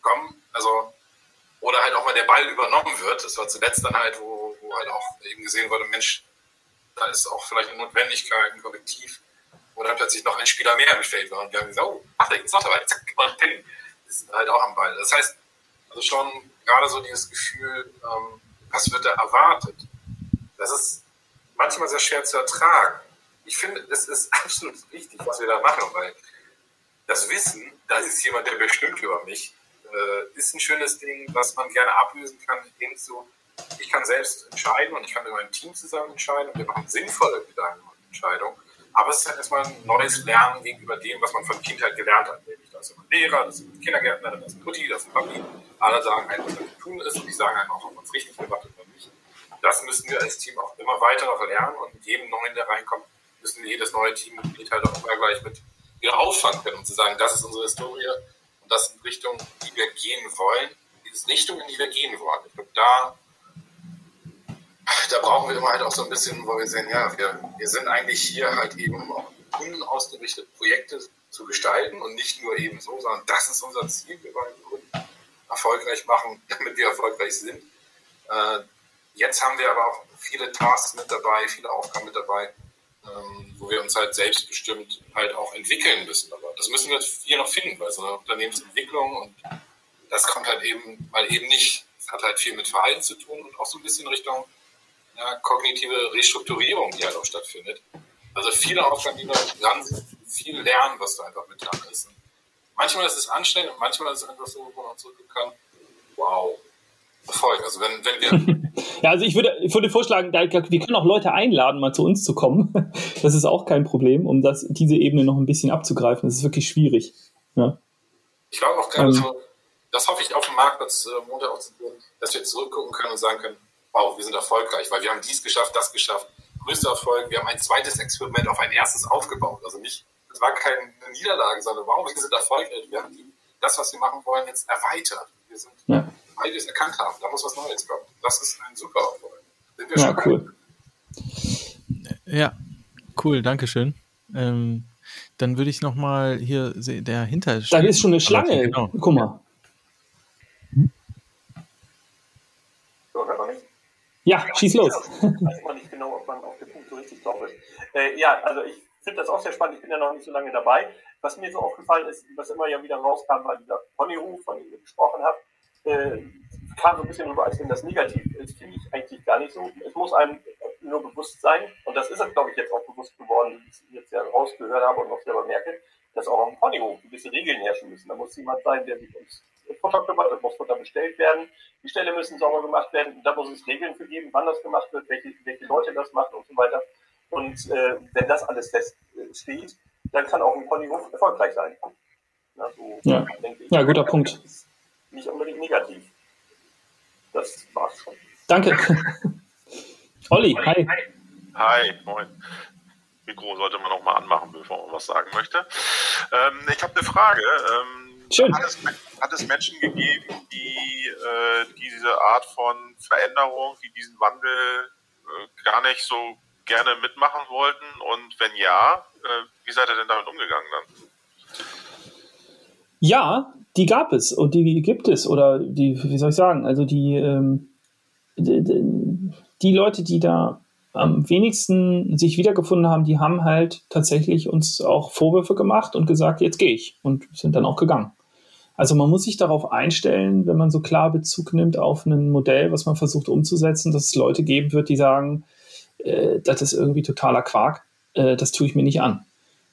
komm, also, oder halt auch mal der Ball übernommen wird. Das war zuletzt dann halt, wo, wo halt auch eben gesehen wurde, Mensch, da ist auch vielleicht eine Notwendigkeit, ein Kollektiv, wo dann plötzlich noch ein Spieler mehr im Feld war und wir haben gesagt, oh, Patrick, ist noch dabei, zack, und Pin, ist halt auch am Ball. Das heißt, also schon gerade so dieses Gefühl, ähm, was wird da erwartet? Das ist manchmal sehr schwer zu ertragen ich finde, das ist [LAUGHS] absolut wichtig, was wir da machen, weil das Wissen, da ist jemand, der bestimmt über mich, äh, ist ein schönes Ding, was man gerne ablösen kann, hinzu, ich kann selbst entscheiden und ich kann mit meinem Team zusammen entscheiden und wir machen sinnvolle Gedanken und Entscheidungen. Aber es ist halt erstmal ein neues Lernen gegenüber dem, was man von Kindheit gelernt hat. Nämlich, da ist ein Lehrer, das ist ein Kindergärtner, das ist ein Mutti, das ist ein Papi. Alle sagen einem, was zu tun ist und die sagen einem auch, ob man es richtig gemacht hat oder nicht. Das müssen wir als Team auch immer weiter noch lernen und jedem Neuen, der reinkommt, müssen jedes neue Teammitglied halt auch immer gleich mit wieder auffangen können und zu sagen, das ist unsere Historie und das sind Richtungen, die wir gehen wollen. Diese Richtung, in die wir gehen wollen. Ich glaube, da, da brauchen wir immer halt auch so ein bisschen, wo wir sehen, ja, wir, wir sind eigentlich hier halt eben um auch Kunden ausgerichtete Projekte zu gestalten und nicht nur eben so, sondern das ist unser Ziel. Wir wollen Kunden erfolgreich machen, [LAUGHS] damit wir erfolgreich sind. Äh, jetzt haben wir aber auch viele Tasks mit dabei, viele Aufgaben mit dabei, ähm, wo wir uns halt selbstbestimmt halt auch entwickeln müssen. Aber das müssen wir hier noch finden, weil so eine Unternehmensentwicklung und das kommt halt eben mal eben nicht. Es hat halt viel mit Verhalten zu tun und auch so ein bisschen Richtung ja, kognitive Restrukturierung, die halt auch stattfindet. Also viele Aufgaben, die noch dran sind, viel lernen, was da einfach mit dran ist. Und manchmal ist es anstrengend und manchmal ist es einfach so, wo man zurückgucken kann, wow, Erfolg. Also wenn, wenn wir. [LAUGHS] ja, also ich würde, ich würde vorschlagen, wir können auch Leute einladen, mal zu uns zu kommen. [LAUGHS] Das ist auch kein Problem, um das, diese Ebene noch ein bisschen abzugreifen. Das ist wirklich schwierig. Ja. Ich glaube auch gerade ähm, so, das hoffe ich auf dem Marktplatz äh, Montag auch zu tun, dass wir zurückgucken können und sagen können, wow, wir sind erfolgreich, weil wir haben dies geschafft, das geschafft. Größter Erfolg, wir haben ein zweites Experiment auf ein erstes aufgebaut. Also nicht, es war keine Niederlage, sondern wow, wir sind erfolgreich. Wir haben das, was wir machen wollen, jetzt erweitert. Wir sind ja weil wir es erkannt haben, da muss was Neues kommen. Das ist ein super Erfolg. Sind wir ja, schon cool. Ja, cool, danke schön. Ähm, dann würde ich nochmal hier dahinter Da ist schon eine Schlange. Genau. Guck mal. So, hört man mich? Ja, schieß los. Ich weiß mal nicht genau, ob man auf den Punkt so richtig drauf ist. Äh, ja, also ich finde das auch sehr spannend. Ich bin ja noch nicht so lange dabei. Was mir so aufgefallen ist, was immer ja wieder rauskam, war dieser Ponyhof, von dem ihr gesprochen habt äh, kam so ein bisschen rüber, als wenn das negativ ist, finde ich eigentlich gar nicht so. Es muss einem nur bewusst sein, und das ist es, glaube ich, jetzt auch bewusst geworden, wie ich es jetzt ja rausgehört habe und noch selber merke, dass auch am Ponyhof gewisse Regeln herrschen müssen. Da muss jemand sein, der sich ums Futter kümmert, da muss Futter bestellt werden, die Ställe müssen sauber gemacht werden, da muss es Regeln für geben, wann das gemacht wird, welche, welche Leute das machen und so weiter. Und äh, wenn das alles feststeht, dann kann auch ein Ponyhof erfolgreich sein. Na, so ja. ja, guter Punkt nicht unbedingt negativ. Das war's schon. Danke. [LAUGHS] Olli, hi. Hi, moin. Mikro sollte man noch mal anmachen, bevor man was sagen möchte. Ähm, ich habe eine Frage. Ähm, Schön. Hat es, hat es, Menschen gegeben, die äh, diese Art von Veränderung, die diesen Wandel äh, gar nicht so gerne mitmachen wollten? Und wenn ja, wie seid ihr denn damit umgegangen dann? Ja, die gab es und die gibt es oder die, wie soll ich sagen, also die, ähm, die, die Leute, die da am wenigsten sich wiedergefunden haben, die haben halt tatsächlich uns auch Vorwürfe gemacht und gesagt, jetzt gehe ich und sind dann auch gegangen. Also man muss sich darauf einstellen, wenn man so klar Bezug nimmt auf ein Modell, was man versucht umzusetzen, dass es Leute geben wird, die sagen, äh, das ist irgendwie totaler Quark, äh, das tue ich mir nicht an.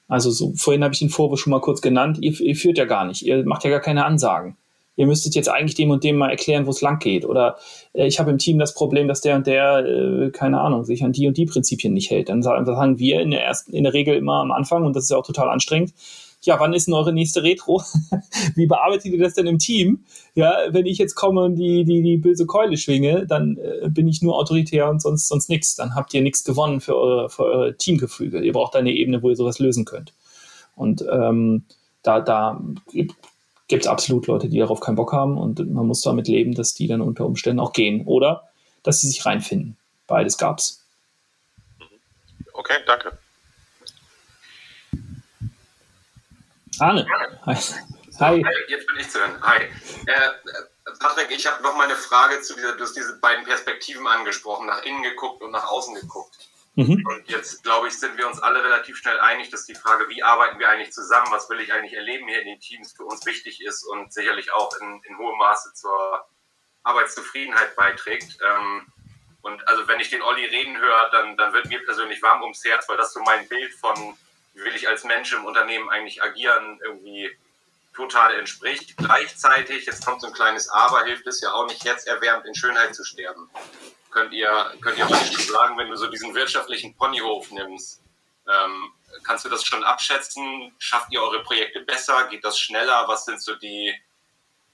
Also so, vorhin habe ich den Vorwurf schon mal kurz genannt, ihr, ihr führt ja gar nicht, ihr macht ja gar keine Ansagen. Ihr müsstet jetzt eigentlich dem und dem mal erklären, wo es lang geht. Oder äh, ich habe im Team das Problem, dass der und der, äh, keine Ahnung, sich an die und die Prinzipien nicht hält. Dann sagen wir in der, ersten, in der Regel immer am Anfang, und das ist ja auch total anstrengend, ja, wann ist denn eure nächste Retro? [LAUGHS] Wie bearbeitet ihr das denn im Team? Ja, wenn ich jetzt komme und die, die, die böse Keule schwinge, dann äh, bin ich nur autoritär und sonst, sonst nichts. Dann habt ihr nichts gewonnen für eure, für eure Teamgefüge. Ihr braucht eine Ebene, wo ihr sowas lösen könnt. Und ähm, da, da gibt es absolut Leute, die darauf keinen Bock haben und man muss damit leben, dass die dann unter Umständen auch gehen oder dass sie sich reinfinden. Beides gab's. Okay, danke. Arne. Hi. Hi. Jetzt bin ich zu hören. Hi. Äh, Patrick, ich habe noch mal eine Frage zu dieser, du hast diese beiden Perspektiven angesprochen, nach innen geguckt und nach außen geguckt. Mhm. Und jetzt, glaube ich, sind wir uns alle relativ schnell einig, dass die Frage, wie arbeiten wir eigentlich zusammen, was will ich eigentlich erleben hier in den Teams, für uns wichtig ist und sicherlich auch in, in hohem Maße zur Arbeitszufriedenheit beiträgt. Ähm, und also wenn ich den Olli reden höre, dann, dann wird mir persönlich warm ums Herz, weil das so mein Bild von wie will ich als Mensch im Unternehmen eigentlich agieren, irgendwie total entspricht. Gleichzeitig, jetzt kommt so ein kleines Aber, hilft es ja auch nicht, jetzt erwärmt in Schönheit zu sterben. Könnt ihr, könnt ihr schon sagen, wenn du so diesen wirtschaftlichen Ponyhof nimmst, ähm, kannst du das schon abschätzen? Schafft ihr eure Projekte besser? Geht das schneller? Was sind so die,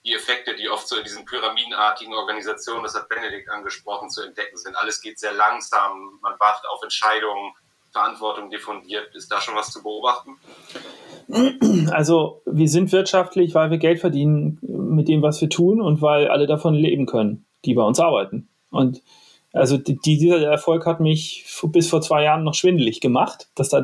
die Effekte, die oft so in diesen pyramidenartigen Organisationen, das hat Benedikt angesprochen, zu entdecken sind? Alles geht sehr langsam, man wartet auf Entscheidungen Verantwortung diffundiert. Ist da schon was zu beobachten? Also wir sind wirtschaftlich, weil wir Geld verdienen mit dem, was wir tun und weil alle davon leben können, die bei uns arbeiten. Und also die, dieser Erfolg hat mich bis vor zwei Jahren noch schwindelig gemacht, dass da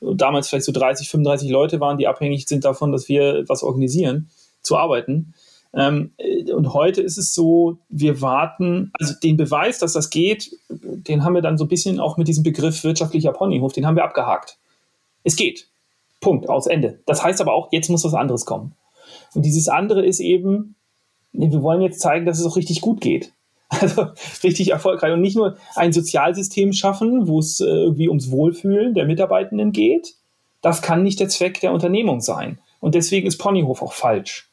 damals vielleicht so 30, 35 Leute waren, die abhängig sind davon, dass wir was organisieren, zu arbeiten. Ähm, äh, und heute ist es so, wir warten, also den Beweis, dass das geht, den haben wir dann so ein bisschen auch mit diesem Begriff wirtschaftlicher Ponyhof, den haben wir abgehakt. Es geht. Punkt, aus Ende. Das heißt aber auch, jetzt muss was anderes kommen. Und dieses andere ist eben, wir wollen jetzt zeigen, dass es auch richtig gut geht. [LAUGHS] Also richtig erfolgreich. Und nicht nur ein Sozialsystem schaffen, wo es äh, irgendwie ums Wohlfühlen der Mitarbeitenden geht, Das kann nicht der Zweck der Unternehmung sein. Und deswegen ist Ponyhof auch falsch.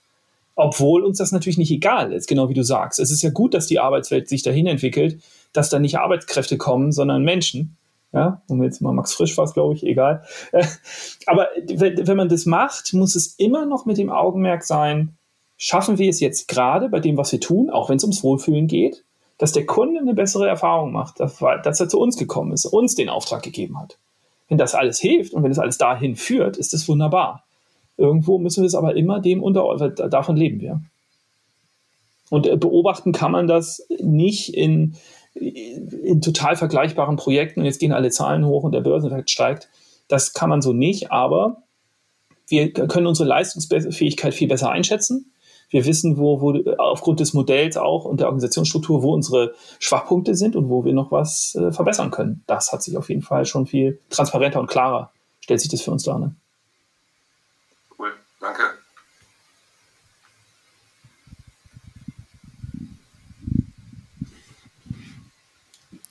Obwohl uns das natürlich nicht egal ist, genau wie du sagst. Es ist ja gut, dass die Arbeitswelt sich dahin entwickelt, dass da nicht Arbeitskräfte kommen, sondern Menschen. Ja, und jetzt mal Max Frisch war es, glaube ich, egal. [LAUGHS] Aber wenn man das macht, muss es immer noch mit dem Augenmerk sein, schaffen wir es jetzt gerade bei dem, was wir tun, auch wenn es ums Wohlfühlen geht, dass der Kunde eine bessere Erfahrung macht, dass, er zu uns gekommen ist, uns den Auftrag gegeben hat. Wenn das alles hilft und wenn das alles dahin führt, ist das wunderbar. Irgendwo müssen wir es aber immer dem unter, davon leben wir. Und äh, beobachten kann man das nicht in, in total vergleichbaren Projekten und jetzt gehen alle Zahlen hoch und der Börsenwert steigt. Das kann man so nicht, aber wir können unsere Leistungsfähigkeit viel besser einschätzen. Wir wissen, wo, wo aufgrund des Modells auch und der Organisationsstruktur, wo unsere Schwachpunkte sind und wo wir noch was äh, verbessern können. Das hat sich auf jeden Fall schon viel transparenter und klarer, stellt sich das für uns dar. Ne?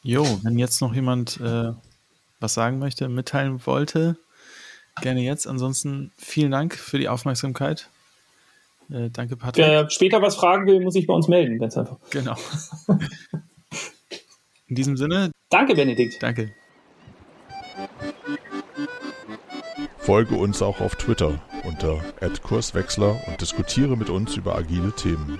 Jo, wenn jetzt noch jemand äh, was sagen möchte, mitteilen wollte, gerne jetzt. Ansonsten vielen Dank für die Aufmerksamkeit. Äh, danke, Patrick. Wer später was fragen will, muss sich bei uns melden, ganz einfach. Genau. [LAUGHS] In diesem Sinne. Danke, Benedikt. Danke. Folge uns auch auf Twitter unter @kurswechsler und diskutiere mit uns über agile Themen.